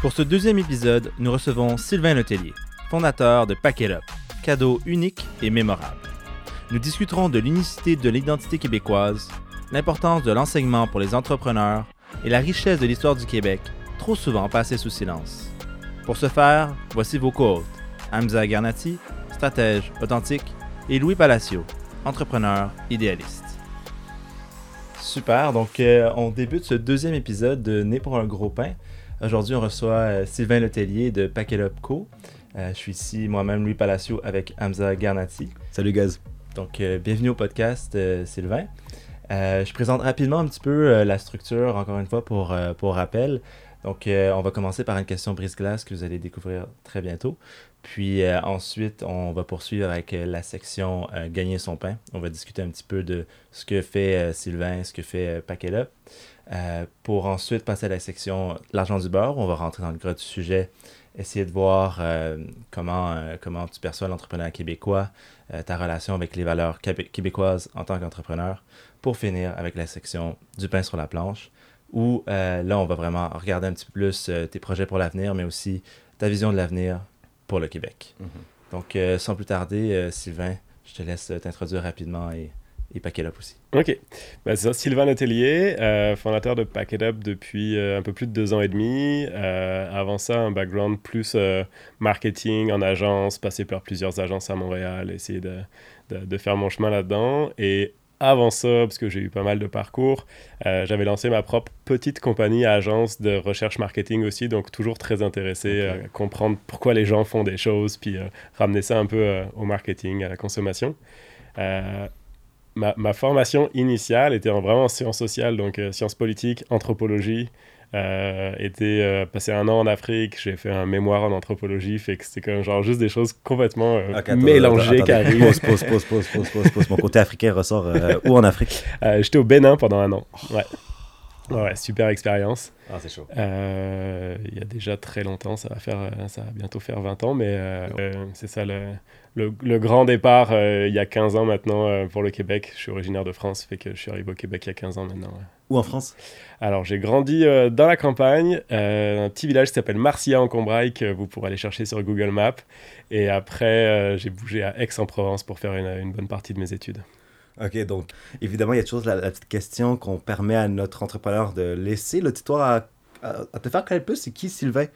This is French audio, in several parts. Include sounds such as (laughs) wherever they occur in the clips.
Pour ce deuxième épisode, nous recevons Sylvain Letellier, fondateur de Packet Up, cadeau unique et mémorable. Nous discuterons de l'unicité de l'identité québécoise, l'importance de l'enseignement pour les entrepreneurs et la richesse de l'histoire du Québec, trop souvent passée sous silence. Pour ce faire, voici vos co-hôtes, Hamza Garnati, stratège authentique, et Louis Palacio, entrepreneur idéaliste. Super, donc euh, on débute ce deuxième épisode de Né pour un gros pain. Aujourd'hui, on reçoit euh, Sylvain Letellier de Packet Up Co. Euh, je suis ici moi-même, Louis Palacio, avec Hamza Garnati. Salut, Gaz. Donc, euh, bienvenue au podcast, Sylvain. je présente rapidement un petit peu la structure, encore une fois, pour, pour rappel. Donc, on va commencer par une question brise-glace que vous allez découvrir très bientôt. Puis ensuite, on va poursuivre avec la section Gagner son pain. On va discuter un petit peu de ce que fait Sylvain, ce que fait Up. Euh, pour ensuite passer à la section l'argent du beurre, on va rentrer dans le gros du sujet, essayer de voir euh, comment, euh, comment tu perçois l'entrepreneur québécois, ta relation avec les valeurs québécoises en tant qu'entrepreneur, pour finir avec la section du pain sur la planche, où là, on va vraiment regarder un petit peu plus tes projets pour l'avenir, mais aussi ta vision de l'avenir pour le Québec. Mm-hmm. Donc, sans plus tarder, Sylvain, je te laisse t'introduire rapidement et et Packet Up aussi. Ok, bah, c'est ça, Sylvain Letellier, euh, fondateur de Packet Up depuis euh, un peu plus de deux ans et demi. Euh, avant ça, un background plus marketing en agence, passé par plusieurs agences à Montréal, essayer de, de, faire mon chemin là-dedans. Et avant ça, parce que j'ai eu pas mal de parcours, j'avais lancé ma propre petite compagnie agence de recherche marketing aussi, donc toujours très intéressé à comprendre pourquoi les gens font des choses, puis ramener ça un peu au marketing, à la consommation ma, formation initiale était vraiment en sciences sociales, donc euh, sciences politiques, anthropologie. Euh, était euh, passé un an en Afrique, j'ai fait un mémoire en anthropologie, fait que c'était comme genre juste des choses complètement euh, mélangées qui arrivent. Pause, pause, pause, pause, pause, pause, pause, Mon côté africain ressort où en Afrique? (laughs) J'étais au Bénin pendant un an. Ouais. Ouais, super expérience. Ah, c'est chaud. il y a déjà très longtemps, ça va, faire, ça va bientôt faire 20 ans, mais c'est ça le, le, grand départ euh, il y a 15 ans maintenant euh, pour le Québec. Je suis originaire de France, fait que je suis arrivé au Québec il y a 15 ans maintenant. Où en France? Alors j'ai grandi euh, dans la campagne, un petit village qui s'appelle Marcia en Combraille que vous pourrez aller chercher sur Google Maps. Et après j'ai bougé à Aix-en-Provence pour faire une, bonne partie de mes études. Ok, donc évidemment il y a toujours la, la petite question qu'on permet à notre entrepreneur de laisser l'auditoire à à, te faire connaître plus, c'est qui Sylvain?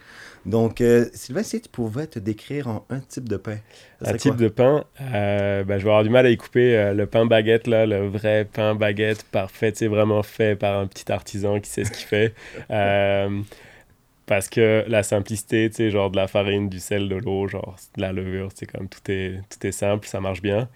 Donc, euh, Sylvain, si tu pouvais te décrire en un type de pain. Un type de pain, euh, ben, je vais avoir du mal à y couper euh, le pain baguette, là, le vrai pain baguette parfait, c'est vraiment fait par un petit artisan qui sait ce qu'il fait. (laughs) parce que la simplicité, tu sais, genre de la farine, du sel, de l'eau, genre de la levure, c'est comme tout est, tout est simple, ça marche bien.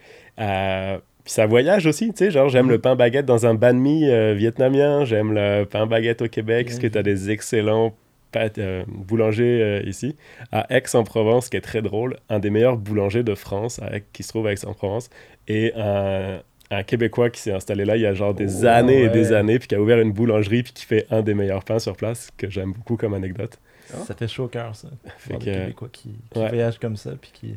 Puis ça voyage aussi, tu sais, genre j'aime le pain baguette dans un banh mi euh, vietnamien, j'aime le pain baguette au Québec, parce que tu as des excellents euh, boulangers euh, ici. À Aix-en-Provence, qui est très drôle, un des meilleurs boulangers de France, qui se trouve à Aix-en-Provence, et un, Québécois qui s'est installé là il y a genre des années et des années, puis qui a ouvert une boulangerie, puis qui fait un des meilleurs pains sur place, que j'aime beaucoup comme anecdote. Ça fait chaud au cœur, ça. Fait que, Québécois qui, voyagent comme ça, puis qui...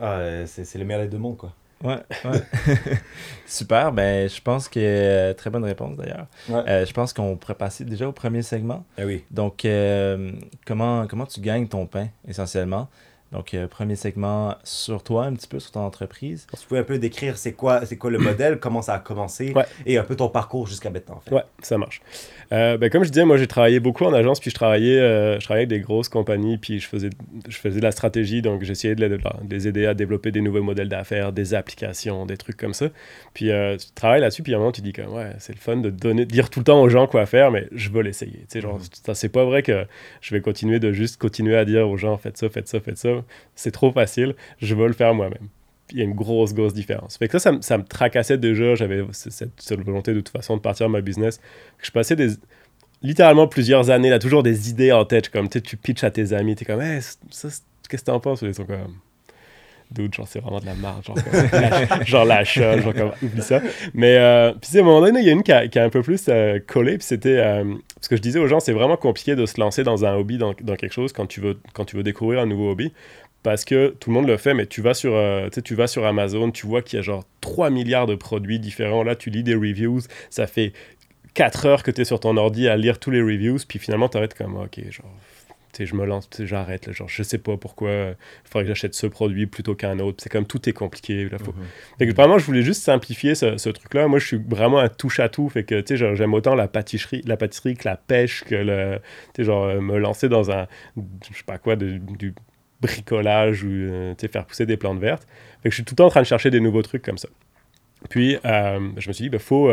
Ah, c'est le meilleur des deux mondes, quoi. Ouais, ouais. (laughs) Super, ben je pense que euh, très bonne réponse d'ailleurs. Euh, je pense qu'on pourrait passer déjà au premier segment. Eh oui. Donc euh, comment comment tu gagnes ton pain essentiellement? Donc, euh, premier segment sur toi, un petit peu sur ton entreprise. Tu peux un peu décrire c'est quoi, c'est quoi le modèle, (clears throat) comment ça a commencé et un peu ton parcours jusqu'à maintenant. En fait? Ouais, ça marche. Euh, ben, comme je disais, moi j'ai travaillé beaucoup en agence, puis je travaillais, euh, je travaillais avec des grosses compagnies, puis je faisais, je faisais de la stratégie, donc j'essayais de, de, les aider à développer des nouveaux modèles d'affaires, des applications, des trucs comme ça. Puis tu travailles là-dessus, puis à un moment tu dis que ouais, c'est le fun de donner, dire tout le temps aux gens quoi faire, mais je veux l'essayer. Tu sais, genre, mm-hmm. c'est pas vrai que je vais continuer de juste continuer à dire aux gens faites ça, faites ça, faites ça c'est trop facile, je veux le faire moi-même. Il y a une grosse, grosse différence. Fait que ça, ça, me, tracassait déjà. J'avais cette, volonté de toute façon de partir de ma business. Je passais littéralement plusieurs années, là, toujours des idées en tête, comme tu pitches à tes amis, tu es comme, hey, qu'est-ce que t'en penses? Ils sont comme, dude, genre, c'est vraiment de la merde, genre, comme, (laughs) genre l'achat, genre, comme, oublie ça. Mais, euh, puis, à un moment donné, il y a une qui a, un peu plus euh, collé, puis c'était, euh, ce que je disais aux gens, c'est vraiment compliqué de se lancer dans un hobby, dans, dans, quelque chose, quand tu, veux, quand tu veux découvrir un nouveau hobby. Parce que tout le monde le fait, mais tu vas sur, euh, tu vas sur Amazon, tu vois qu'il y a genre 3 milliards de produits différents. Là, tu lis des reviews, ça fait 4 heures que tu es sur ton ordi à lire tous les reviews, puis finalement, tu arrêtes comme, ok, genre, je me lance, j'arrête, genre, je sais pas pourquoi il faudrait que j'achète ce produit plutôt qu'un autre. C'est comme tout est compliqué. Là, faut... Mhm. vraiment, je voulais juste simplifier ce, truc-là. Moi, je suis vraiment un touche-à-tout. Fait que, tu sais, j'aime autant la pâtisserie, la pâtisserie que la pêche, que le, tu sais, genre, euh, me lancer dans un, je sais pas quoi, du bricolage ou euh, faire pousser des plantes vertes. Fait que je suis tout le temps en train de chercher des nouveaux trucs comme ça. Puis, euh, je me suis dit, il ben, faut,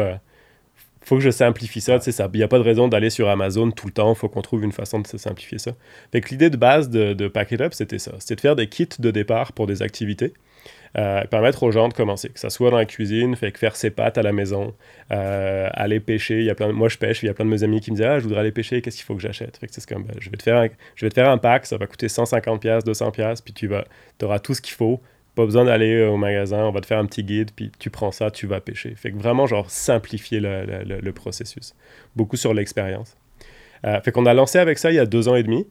faut que je simplifie ça. Il n'y a pas de raison d'aller sur Amazon tout le temps. Il faut qu'on trouve une façon de simplifier ça. Fait que l'idée de base de, de Pack It Up, c'était ça. C'était de faire des kits de départ pour des activités euh, permettre aux gens de commencer, que ça soit dans la cuisine, fait faire ses pâtes à la maison, euh, aller pêcher. Il y a plein moi, je pêche, il y a plein de mes amis qui me disent Ah, je voudrais aller pêcher, qu'est-ce qu'il faut que j'achète fait c'est comme ben, je, vais te faire un, je vais te faire un pack, ça va coûter 150$, 200$, puis tu auras tout ce qu'il faut. Pas besoin d'aller au magasin, on va te faire un petit guide, puis tu prends ça, tu vas pêcher. Fait que vraiment, genre, simplifier le, processus. Beaucoup sur l'expérience. Euh, fait qu'on a lancé avec ça il y a deux ans et demi.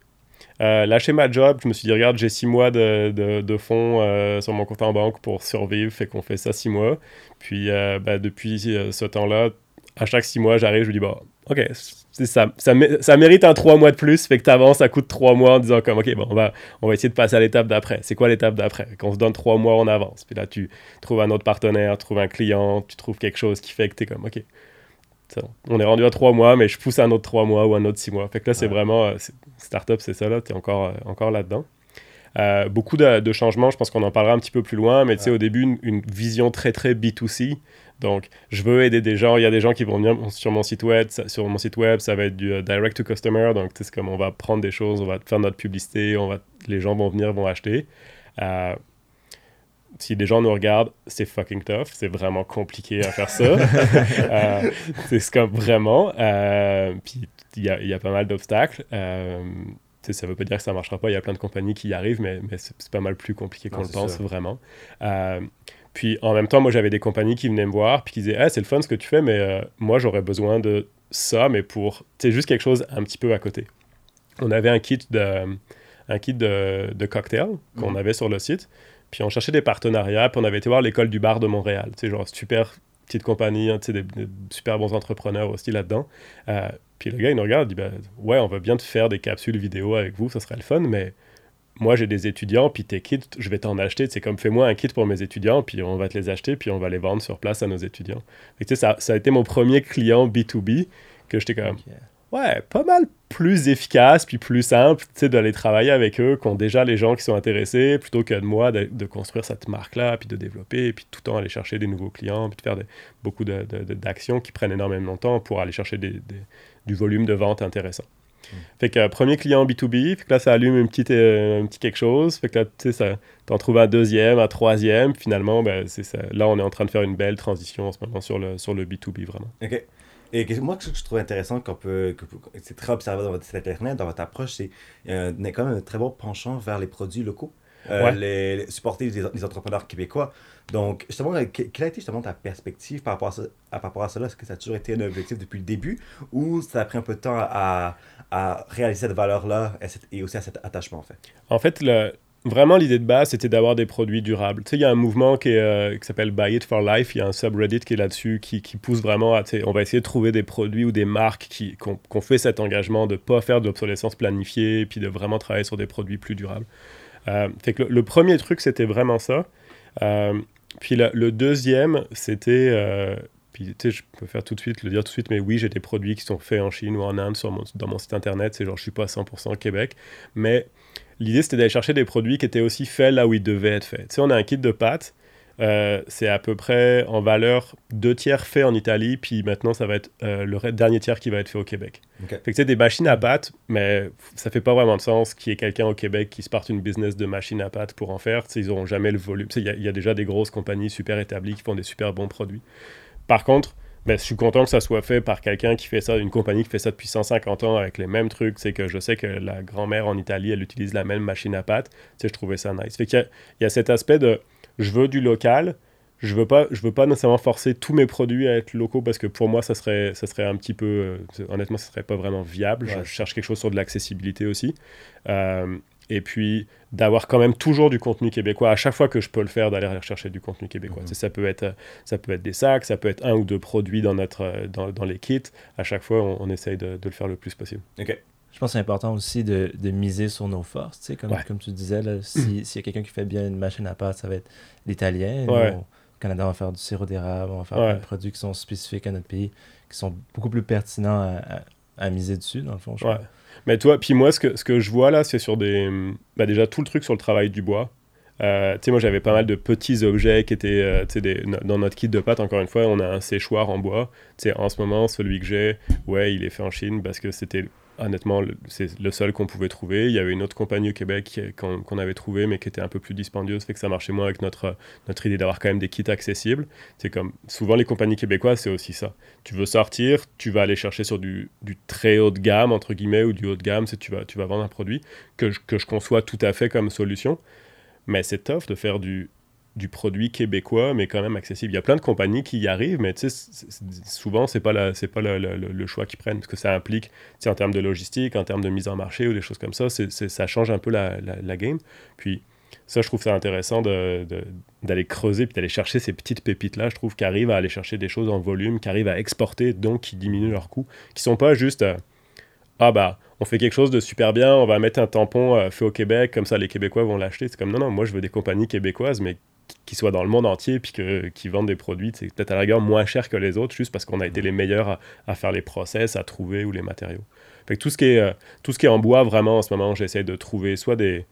Euh, lâcher ma job, je me suis dit, regarde, j'ai six mois de, fonds euh, sur mon compte en banque pour survivre, fait qu'on fait ça six mois. Puis euh, bah, depuis ce temps-là, à chaque six mois, j'arrive, je me dis, bon, ok, ça, ça, ça, mérite un trois mois de plus, fait que tu avances, ça coûte trois mois en disant comme, ok, bon, on va, on va essayer de passer à l'étape d'après. C'est quoi l'étape d'après? Qu'on se donne trois mois, on avance. Puis là, tu trouves un autre partenaire, tu trouves un client, tu trouves quelque chose qui fait que tu es comme, ok, on est rendu à trois mois, mais je pousse un autre trois mois ou un autre six mois. Fait que là, c'est vraiment. Euh, startup, c'est ça, là, tu es encore, euh, encore là-dedans. Euh, beaucoup de, changements, je pense qu'on en parlera un petit peu plus loin, mais tu sais, au début, une, vision très, très B2C. Donc, je veux aider des gens. Il y a des gens qui vont venir sur mon site web. Ça, sur mon site web, ça va être du direct to customer. Donc, c'est comme on va prendre des choses, on va faire notre publicité, on va, les gens vont venir, vont acheter si des gens nous regardent, c'est fucking tough. C'est vraiment compliqué à faire ça. (laughs) euh, c'est comme vraiment. Euh, puis il y a, y a, pas mal d'obstacles. Euh, ça veut pas dire que ça marchera pas. Il y a plein de compagnies qui y arrivent, mais, mais c'est pas mal plus compliqué qu'on le pense vraiment. Euh, puis en même temps, moi j'avais des compagnies qui venaient me voir puis qui disaient ah, c'est le fun ce que tu fais, mais euh, moi j'aurais besoin de ça, mais pour. C'est juste quelque chose un petit peu à côté. On avait un kit de, un kit de, de cocktail qu'on mhm. avait sur le site. Puis on cherchait des partenariats, puis on avait été voir l'école du bar de Montréal. Tu sais, genre super petite compagnie, hein, tu sais, des, super bons entrepreneurs aussi là-dedans. Euh, puis le gars, il nous regarde, il dit ben, Ouais, on va bien te faire des capsules vidéo avec vous, ça serait le fun, mais moi j'ai des étudiants, puis tes kits, je vais t'en acheter. C'est comme fais-moi un kit pour mes étudiants, puis on va te les acheter, puis on va les vendre sur place à nos étudiants. tu sais, ça, ça, a été mon premier client B2B que j'étais comme ouais, pas mal plus efficace puis plus simple d'aller travailler avec eux qui ont déjà les gens qui sont intéressés plutôt que de moi de, construire cette marque-là puis de développer puis tout le temps aller chercher des nouveaux clients puis de faire beaucoup d'actions qui prennent énormément de temps pour aller chercher du volume de vente intéressant. Hmm. Fait que premier client B2B, fait que là ça allume une petite, euh, un petit quelque chose, fait que là tu sais, t'en trouves un deuxième, un troisième, finalement ben, c'est là on est en train de faire une belle transition en ce moment sur le, sur le B2B vraiment. Ok. Et moi, ce que je trouve intéressant, qu'on peut, c'est très observé dans votre site internet, dans votre approche, c'est qu'il y a quand même un très bon penchant vers les produits locaux. Euh, les, supporter les, entrepreneurs québécois. Donc, justement, quelle a été justement ta perspective par rapport à, ça, par rapport à cela? Est-ce que ça a toujours été un objectif depuis le début ou ça a pris un peu de temps à, à réaliser cette valeur-là et, et, aussi à cet attachement, en fait? En fait, le, Vraiment, l'idée de base, c'était d'avoir des produits durables. Tu sais, il y a un mouvement qui, euh, qui s'appelle Buy It for Life. Il y a un subreddit qui est là-dessus, qui, qui, pousse vraiment à. On va essayer de trouver des produits ou des marques qui, ont fait cet engagement de ne pas faire de l'obsolescence planifiée, puis de vraiment travailler sur des produits plus durables. Euh, fait que le, premier truc, c'était vraiment ça. Euh, puis le deuxième, c'était. Euh, puis je peux faire tout de suite, le dire tout de suite, mais oui, j'ai des produits qui sont faits en Chine ou en Inde sur dans mon site internet. C'est genre, je suis pas à 100% Québec. Mais l'idée c'était d'aller chercher des produits qui étaient aussi faits là où ils devaient être faits. Tu on a un kit de pâtes, euh, c'est à peu près en valeur deux tiers fait en Italie, puis maintenant ça va être euh, le dernier tiers qui va être fait au Québec. Fait que c'est des machines à pâtes, mais ça fait pas vraiment de sens qu'il y ait quelqu'un au Québec qui se parte une business de machines à pâtes pour en faire. ils n'auront jamais le volume. Il y, y, a déjà des grosses compagnies super établies qui font des super bons produits. Par contre, ben, je suis content que ça soit fait par quelqu'un qui fait ça, une compagnie qui fait ça depuis 150 ans avec les mêmes trucs. C'est que je sais que la grand-mère en Italie, elle utilise la même machine à pâte. Tu sais, je trouvais ça nice. Fait qu'il y a cet aspect de je veux du local. Je veux pas, je veux pas nécessairement forcer tous mes produits à être locaux parce que pour moi, ça serait, ça serait un petit peu, euh, honnêtement, ça serait pas vraiment viable. Je, Ouais. je cherche quelque chose sur de l'accessibilité aussi. Euh, et puis d'avoir quand même toujours du contenu québécois à chaque fois que je peux le faire d'aller rechercher du contenu québécois sais, ça peut être ça peut être des sacs ça peut être un ou deux produits dans notre euh, dans, dans les kits à chaque fois on, on essaye de, de le faire le plus possible Ok. Je pense que c'est important aussi de, de miser sur nos forces, tu sais, comme, Ouais. comme tu disais, si- s'il y a quelqu'un qui fait bien une machine à pâte, ça va être l'italien. Ouais. Au Canada, on va faire du sirop d'érable, on va faire Ouais. plein de produits qui sont spécifiques à notre pays, qui sont beaucoup plus pertinents à, à- à miser dessus, dans le fond, je. Mais toi, puis moi, ce que, ce que je vois là, c'est sur des. Bah déjà, tout le truc sur le travail du bois. Euh, tu sais, moi, j'avais pas mal de petits objets qui étaient euh, tu sais, des- no- dans notre kit de pâte. Encore une fois, on a un séchoir en bois. Tu sais, en ce moment, celui que j'ai, ouais, il est fait en Chine parce que c'était honnêtement c'est le seul qu'on pouvait trouver. Il y avait une autre compagnie au Québec qu'on avait trouvé, mais qui était un peu plus dispendieuse, fait que ça marchait moins avec notre, notre idée d'avoir quand même des kits accessibles. C'est comme souvent les compagnies québécoises, c'est aussi ça. Tu veux sortir, tu vas aller chercher sur du, très haut de gamme, entre guillemets, ou du haut de gamme, tu vas, tu vas vendre un produit que je, que je conçois tout à fait comme solution. Mais c'est tough de faire du, du produit québécois, mais quand même accessible. Il y a plein de compagnies qui y arrivent, mais souvent, c'est pas, la, c'est pas le, choix qu'ils prennent, parce que ça implique, en termes de logistique, en termes de mise en marché ou des choses comme ça, ça change un peu la, game. Puis ça, je trouve ça intéressant de- d'aller creuser, puis d'aller chercher ces petites pépites-là, je trouve, qui arrivent à aller chercher des choses en volume, qui arrivent à exporter, donc qui diminuent leurs coûts, qui sont pas juste... euh, ah bah, on fait quelque chose de super bien, on va mettre un tampon euh, fait au Québec, comme ça les Québécois vont l'acheter. C'est comme non, non, moi je veux des compagnies québécoises, mais qui- soient dans le monde entier, puis que, qui vendent des produits, c'est peut-être à la rigueur moins cher que les autres, juste parce qu'on a été les meilleurs à, faire les process, à trouver ou les matériaux. Fait tout ce qui est, euh, tout ce qui est en bois, vraiment, en ce moment, j'essaie de trouver soit des,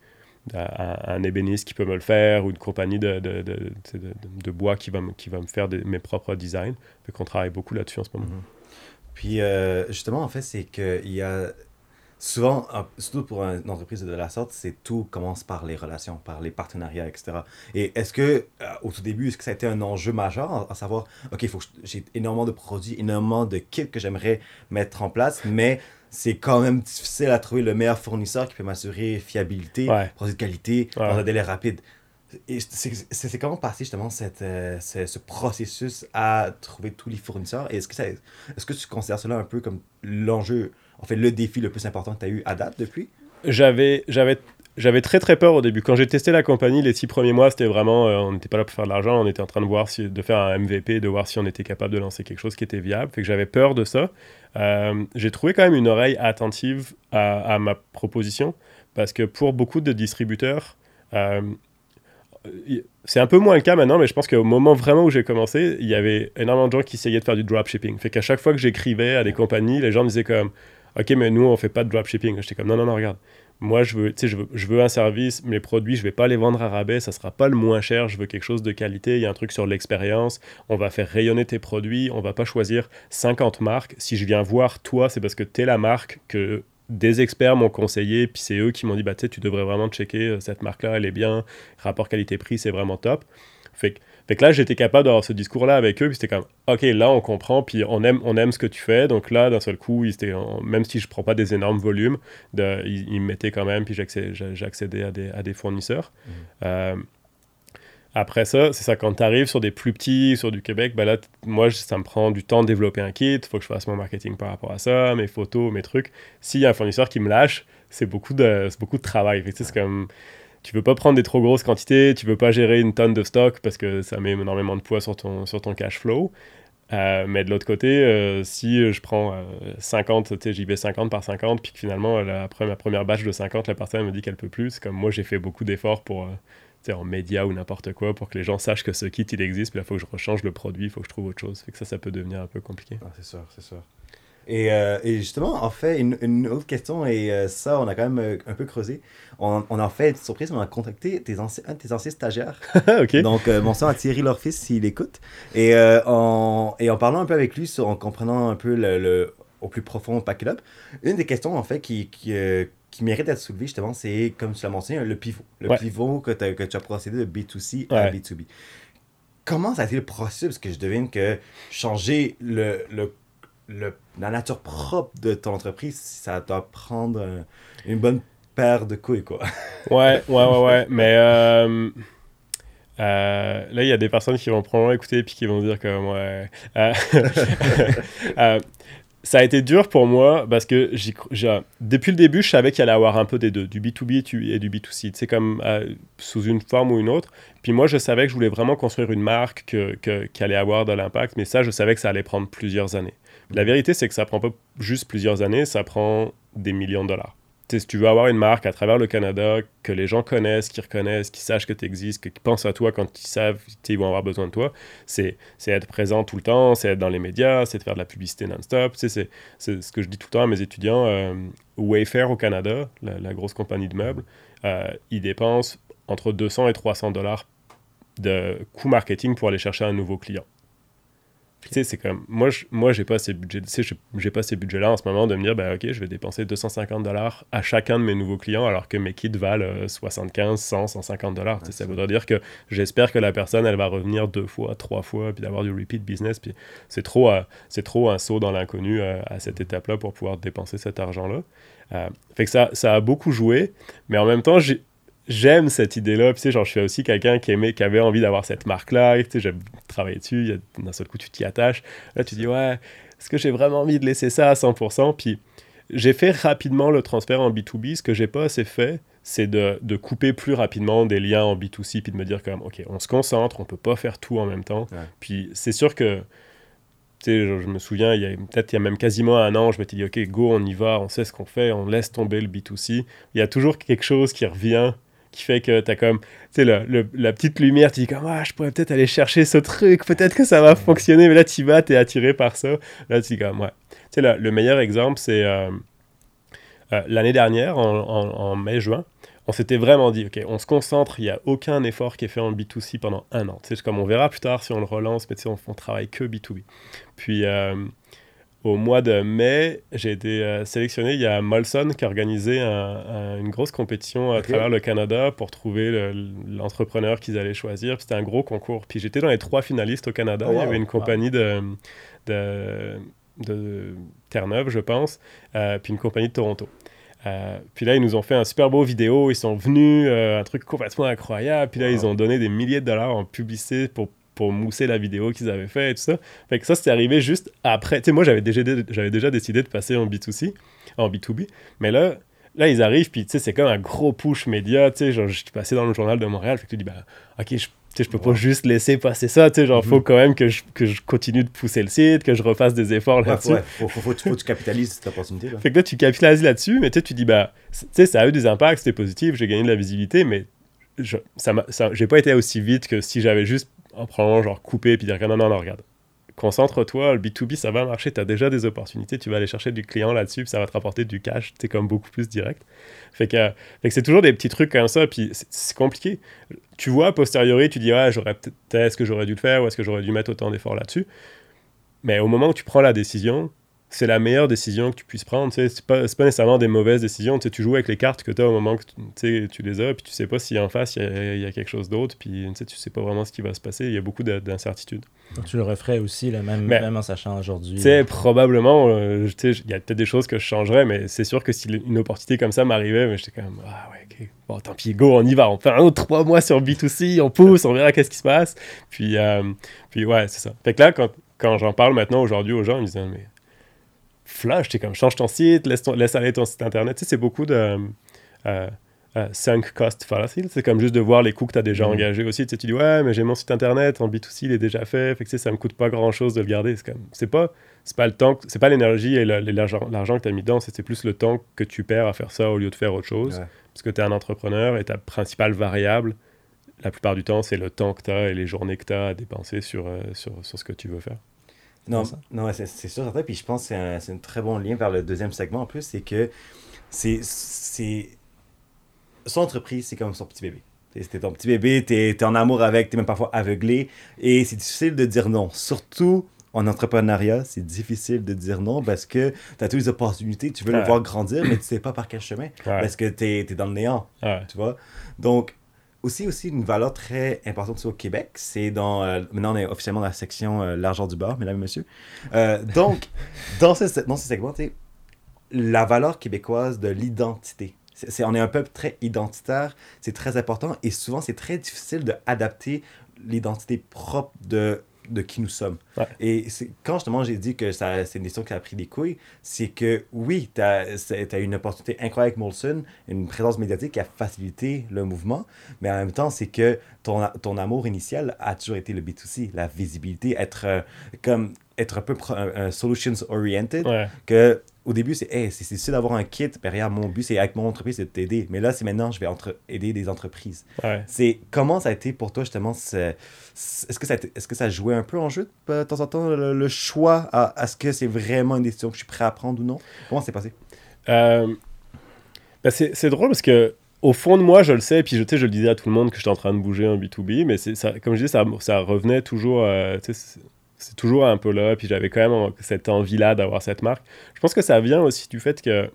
un, ébéniste qui peut me le faire ou une compagnie de, de, bois qui va, me, qui va me faire mes propres designs. Fait qu'on travaille beaucoup là-dessus en ce moment. Puis euh, justement, en fait, c'est qu'il y a souvent, surtout pour une entreprise de la sorte, c'est tout commence par les relations, par les partenariats, etc. Et est-ce que, euh, au tout début, est-ce que ça a été un enjeu majeur, à, savoir, OK, faut j'ai énormément de produits, énormément de kits que j'aimerais mettre en place, mais c'est quand même difficile à trouver le meilleur fournisseur qui peut m'assurer fiabilité, Ouais. produit de qualité, Ouais. dans un délai rapide. Et c'est comment passer justement cette, euh, ce, ce processus à trouver tous les fournisseurs? Et Est-ce que, ça- est-ce que tu considères cela un peu comme l'enjeu, en fait, le défi le plus important que tu as eu à date depuis? J'avais, j'avais, j'avais très très peur au début. Quand j'ai testé la compagnie, les six premiers mois, c'était vraiment, euh, on n'était pas là pour faire de l'argent, on était en train de voir si, de faire un MVP, de voir si on était capable de lancer quelque chose qui était viable. Fait que j'avais peur de ça. Euh, j'ai trouvé quand même une oreille attentive à, ma proposition parce que pour beaucoup de distributeurs, euh, c'est un peu moins le cas maintenant, mais je pense qu'au moment vraiment où j'ai commencé, il y avait énormément de gens qui essayaient de faire du dropshipping. Fait qu'à chaque fois que j'écrivais à des compagnies, les gens me disaient comme Ok, mais nous, on fait pas de dropshipping. J'étais comme Non, non, non, regarde. Moi, je veux, je veux, je veux un service, mes produits, je vais pas les vendre à rabais, ça sera pas le moins cher, je veux quelque chose de qualité, il y a un truc sur l'expérience, on va faire rayonner tes produits, on va pas choisir 50 marques. Si je viens voir toi, c'est parce que tu es la marque que des experts m'ont conseillé, puis c'est eux qui m'ont dit, bah, tu devrais vraiment checker euh, cette marque-là, elle est bien, rapport qualité-prix, c'est vraiment top. Fait que, fait que là, j'étais capable d'avoir ce discours-là avec eux, puis c'était comme, ok, là, on comprend, puis on aime, on aime ce que tu fais. Donc là, d'un seul coup, ils étaient en- même si je prends pas des énormes volumes, de, ils, ils me mettaient quand même, puis j'accé- j'a- j'accédais à des, à des fournisseurs. Euh, après ça, c'est ça, quand tu arrives sur des plus petits, sur du Québec, ben là, moi, ça me prend du temps de développer un kit, il faut que je fasse mon marketing par rapport à ça, mes photos, mes trucs. S'il y a un fournisseur qui me lâche, c'est beaucoup de, beaucoup de travail. C'est comme, tu veux pas prendre des trop grosses quantités, tu veux pas gérer une tonne de stock parce que ça met énormément de poids sur ton, sur ton cash flow. Euh, mais de l'autre côté, euh, si je prends euh, 50, tu sais, j'y vais 50 par 50, puis que finalement, après ma première batch de 50, la personne me dit qu'elle peut plus, comme moi, j'ai fait beaucoup d'efforts pour, euh, en médias ou n'importe quoi, pour que les gens sachent que ce kit, il existe, puis là, il faut que je rechange le produit, il faut que je trouve autre chose. Fait ça, ça peut devenir un peu compliqué. Ah, c'est sûr, c'est sûr. Et, euh, et justement, en fait, une, une autre question, et euh, ça, on a quand même euh, un peu creusé. On, on a fait une surprise, on a contacté tes anciens, un de tes anciens stagiaires. (laughs) Donc, mon sang à Thierry Lorfils, s'il écoute. Et, en, et en parlant un peu avec lui, sur, en comprenant un peu le, le- au plus profond Pack It Up, une des questions, en fait, qui, qui, qui mérite d'être soulevée, justement, c'est, comme tu l'as mentionné, le pivot. Le Ouais. pivot que, tu as procédé de B2C à Ouais. B2B. comment ça a été le processus? Parce que je devine que changer le, le, la nature propre de ton entreprise, ça doit prendre un- une bonne paire de couilles, quoi. Ouais, ouais, ouais, ouais. Mais euh, euh, là, il y a des personnes qui vont probablement écouter puis qui vont dire que ouais. euh, (laughs) ça a été dur pour moi parce que depuis le début, je savais qu'il allait avoir un peu des deux, du B2B et du- et du B2C. C'est comme sous une forme ou une autre. Puis moi, je savais que je voulais vraiment construire une marque que, que- qui allait avoir de l'impact, mais ça, je savais que ça allait prendre plusieurs années. La vérité, c'est que ça prend pas juste plusieurs années, ça prend des millions de dollars. Si tu veux avoir une marque à travers le Canada, que les gens connaissent, qu'ils reconnaissent, qu'ils sachent que tu existes, qu'ils pensent à toi quand ils savent qu'ils vont avoir besoin de toi, c'est être présent tout le temps, c'est être dans les médias, c'est de faire de la publicité non-stop. C'est ce que je dis tout le temps à mes étudiants. euh, Wayfair au Canada, la, la grosse compagnie de meubles, euh, ils dépensent entre 200 et 300 dollars de coût marketing pour aller chercher un nouveau client. Tu sais, c'est comme moi, je, moi, j'ai pas ces budgets, tu sais, j'ai- pas ces budgets-là en ce moment de me dire, ben ok, je vais dépenser 250 dollars à chacun de mes nouveaux clients, alors que mes kits valent euh, 75, 100, 150 dollars. Ça voudrait dire que j'espère que la personne, elle va revenir deux fois, trois fois, puis d'avoir du repeat business. Puis c'est trop, euh, c'est trop un saut dans l'inconnu euh, à cette étape-là pour pouvoir dépenser cet argent-là. Euh, fait que ça, ça a beaucoup joué, mais en même temps, j'ai j'aime cette idée-là. Puis, tu sais, genre, je suis aussi quelqu'un qui aimait, qui avait envie d'avoir cette marque-là. Tu sais, j'aime travailler dessus. D'un seul coup, tu t'y attaches. Là, tu dis, ouais, est-ce que j'ai vraiment envie de laisser ça à 100% Puis, j'ai fait rapidement le transfert en B2B. Ce que j'ai pas assez fait, c'est de, de couper plus rapidement des liens en B2C puis de me dire comme, OK, on se concentre, on peut pas faire tout en même temps. Ouais. Puis, c'est sûr que tu sais, genre, je me souviens, il y a peut-être il y a même quasiment un an, je m'étais dit, OK, go, on y va, on sait ce qu'on fait, on laisse tomber le B2C. Il y a toujours quelque chose qui revient, qui fait que tu as comme, tu sais, le- le- la petite lumière, tu dis comme, ah, je pourrais peut-être aller chercher ce truc, peut-être que ça va fonctionner, mais là, tu vas, tu es attiré par ça. Là, tu dis comme, ouais. Tu sais, le, le meilleur exemple, c'est euh, euh, l'année dernière, en, en- en mai-juin, on s'était vraiment dit, OK, on se concentre, il n'y a aucun effort qui est fait en B2C pendant un an. Tu sais, c'est comme on verra plus tard si on le relance, mais tu sais, on, on travaille que B2B. Puis euh, au mois de mai, j'ai été euh, sélectionné. Il y a Molson qui a organisé un- un- une grosse compétition à travers le Canada pour trouver le- l'entrepreneur qu'ils allaient choisir. C'était un gros concours. Puis j'étais dans les trois finalistes au Canada. Oh, Il y wow. avait une compagnie de, de, de Terre-Neuve, je pense, euh, puis une compagnie de Toronto. Euh, puis là, ils nous ont fait un super beau vidéo. Ils sont venus, euh, un truc complètement incroyable. Puis là, Wow. ils ont donné des milliers de dollars en publicité pour, pour mousser la vidéo qu'ils avaient fait et tout ça. Fait que ça, c'était arrivé juste après. Tu sais, moi, j'avais déjà, j'avais déjà décidé de passer en B2C, en B2B. Mais là, là ils arrivent, puis tu sais, c'est comme un gros push média. Tu sais, genre, je suis passé dans le journal de Montréal. Fait que tu dis, bah, ok, je, tu sais, je peux pas juste laisser passer ça. Tu sais, genre, faut quand même que je, que je continue de pousser le site, que je refasse des efforts Ouais, là-dessus. ouais, faut, faut, faut, faut que tu capitalises cette opportunité. Là. Fait que là, tu capitalises là-dessus, mais tu sais, tu dis, bah, tu sais, ça a eu des impacts, c'était positif, j'ai gagné de la visibilité, mais je, ça ça- j'ai pas été aussi vite que si j'avais juste, en prenant, genre, coupé, puis dire, non, non, non, regarde, concentre-toi, le B2B, ça va marcher, tu as déjà des opportunités, tu vas aller chercher du client là-dessus, ça va te rapporter du cash, c'est comme beaucoup plus direct. Fait que, fait que c'est toujours des petits trucs comme ça, puis c'est- c'est compliqué. Tu vois, a posteriori, tu dis, ouais, j'aurais peut-être, est-ce que j'aurais dû le faire, ou est-ce que j'aurais dû mettre autant d'efforts là-dessus? Mais au moment où tu prends la décision, c'est la meilleure décision que tu puisses prendre. C'est pas, pas nécessairement des mauvaises décisions. Tu, joues avec les cartes que tu as au moment que tu, les as, puis tu sais pas si en face il y a, il y a quelque chose d'autre, puis tu sais, pas vraiment ce qui va se passer. Il y a beaucoup de- d'incertitudes. Tu le referais aussi, là, même, Mais- même en sachant aujourd'hui. Tu sais, probablement, euh, il y a peut-être des choses que je changerais, mais c'est sûr que si une opportunité comme ça m'arrivait, mais j'étais quand même, ah ouais, ok, bon, tant pis, go, on y va, on fait un autre trois mois sur B2C, on pousse, on verra qu'est-ce qui se passe. Puis, euh, puis ouais, c'est ça. Fait que là, quand, quand j'en parle maintenant aujourd'hui aux gens, ils me disent, Ah, mais flash, t'es comme, change ton site, laisse, ton- laisse aller ton site internet. Tu sais, c'est beaucoup de. euh, euh, sunk cost fallacy. C'est comme juste de voir les coûts que tu as déjà Mhm. engagés aussi. Tu, sais, tu dis, ouais, mais j'ai mon site internet, en B2C, il est déjà fait. Fait que tu sais, ça me coûte pas grand chose de le garder. C'est comme, c'est pas, c'est pas le temps, c'est pas l'énergie et l'argent, l'argent que tu as mis dedans, c'est c'est plus le temps que tu perds à faire ça au lieu de faire autre chose. Ouais. Parce que tu es un entrepreneur et ta principale variable, la plupart du temps, c'est le temps que tu as et les journées que tu as à dépenser sur, euh, sur, sur ce que tu veux faire. Non, non c'est sûr, certain. Puis je pense que c'est un, très bon lien vers le deuxième segment en plus. C'est que c'est. Son entreprise, c'est comme son petit bébé. C'était ton petit bébé, t'es es en amour avec, t'es même parfois aveuglé. Et c'est difficile de dire non. Surtout en entrepreneuriat, c'est difficile de dire non parce que tu as toutes les opportunités, tu veux le voir grandir, mais tu sais pas par quel chemin. Ouais. Parce que t'es es dans le néant Ouais. tu vois? Donc, aussi, aussi une valeur très importante au Québec. C'est dans. euh, maintenant, on est officiellement dans la section euh, l'argent du beurre, mesdames et messieurs. Euh, donc, (laughs) dans ce, dans ce segment, la valeur québécoise de l'identité. C'est- on est un peuple très identitaire, c'est très important et souvent c'est très difficile d'adapter l'identité propre de, de qui nous sommes. Ouais. Et quand justement j'ai dit que c'est une décision qui a pris des couilles, c'est que oui, tu as eu une opportunité incroyable avec Molson, une présence médiatique qui a facilité le mouvement, mais en même temps, c'est que ton, ton amour initial a toujours été le B2C, la visibilité, être euh, comme être un peu un- un solutions oriented Ouais. que au début c'est hey, c'est c'est d'avoir un kit regarde mon but c'est avec mon entreprise c'est de t'aider mais là c'est maintenant je vais entre aider des entreprises Ouais. c'est comment ça a été pour toi justement ce- ce- est-ce que ça est-ce que ça jouait un peu en jeu de temps en temps le, choix à est-ce que c'est vraiment une décision que je suis prêt à prendre ou non? Comment c'est passé? Euh, bah, c'est drôle parce que au fond de moi, je le sais, et puis je, je le disais à tout le monde que j'étais en train de bouger en B2B, mais comme je disais, ça, ça revenait toujours, euh, c'est- toujours un peu là, puis j'avais quand même cette envie-là d'avoir cette marque. Je pense que ça vient aussi du fait que,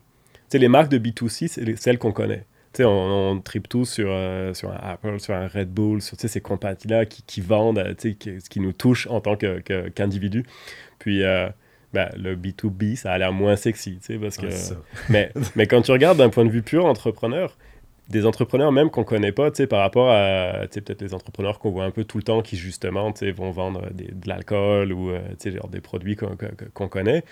les marques de B2C, c'est les- celles qu'on connaît. On, on tripe tous sur, euh, sur un Apple, sur un Red Bull, sur ces compagnies-là qui, qui vendent, euh, tu sais, qui- ce qui nous touche en tant que- que- qu'individu. Puis, euh, ben, le B2B, ça a l'air moins sexy, tu sais, parce que... (laughs) Mais, mais quand tu regardes d'un point de vue pur entrepreneur, des entrepreneurs même qu'on connaît pas, tu sais, par rapport à, tu sais, peut-être les entrepreneurs qu'on voit un peu tout le temps qui, justement, tu sais, vont vendre des- de l'alcool ou, tu sais, genre des produits qu'on connaît,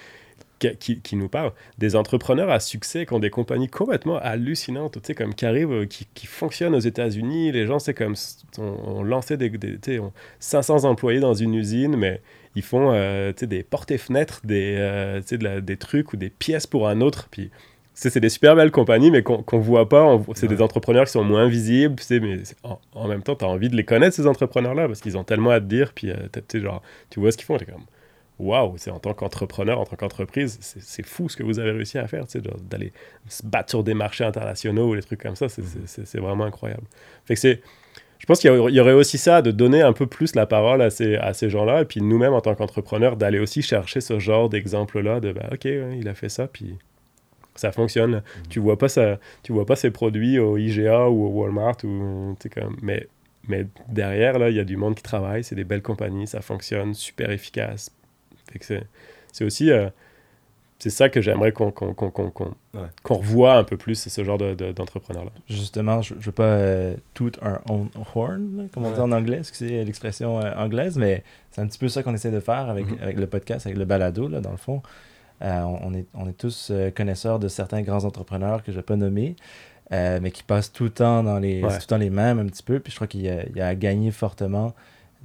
qui, nous parlent. Des entrepreneurs à succès qui ont des compagnies complètement hallucinantes, tu sais, comme qui arrivent, euh, qui, qui fonctionnent aux États-Unis. Les gens, c'est comme, on, on lançait des, des- tu sais, on- 500 employés dans une usine, mais ils font euh, tu sais, des portes et fenêtres, des, euh, tu sais, de la- des trucs ou des pièces pour un autre. Puis, c'est des super belles compagnies, mais qu'on qu'on voit pas. C'est des entrepreneurs qui sont moins visibles. tu sais, mais en, en même temps, tu as envie de les connaître, ces entrepreneurs-là, parce qu'ils ont tellement à te dire. Puis, euh, t'as- tu sais, genre, tu vois ce qu'ils font. Comme, waouh, c'est en tant qu'entrepreneur, en tant qu'entreprise, c'est fou ce que vous avez réussi à faire, d'aller se battre sur des marchés internationaux ou des trucs comme ça. c'est- vraiment incroyable. Fait que c'est. Je pense qu'il y aurait- il y aurait aussi ça, de donner un peu plus la parole à ces, à ces gens-là, et puis nous-mêmes, en tant qu'entrepreneurs, d'aller aussi chercher ce genre d'exemple-là, de bah, OK, ouais, il a fait ça, puis ça fonctionne. Tu vois pas ça, tu vois pas ces produits au IGA ou au Walmart, ou, comme, mais, mais derrière, là, il y a du monde qui travaille, c'est des belles compagnies, ça fonctionne, super efficace. C'est aussi... euh, c'est ça que j'aimerais qu'on qu'on qu'on qu'on qu'on- Ouais. revoie un peu plus, c'est ce genre de- de- d'entrepreneurs-là. Justement, je ne veux pas euh, tout un own horn, comme on dit Ouais. en anglais, c'est l'expression euh, anglaise, mais c'est un petit peu ça qu'on essaie de faire avec, Mhm. avec le podcast, avec le balado, là, dans le fond. Euh, on, est, on est tous connaisseurs de certains grands entrepreneurs que je ne vais pas nommer, mais qui passent tout le temps dans les, Ouais. tout le temps les mêmes un petit peu. Puis je crois qu'il y, a- il y a à gagner fortement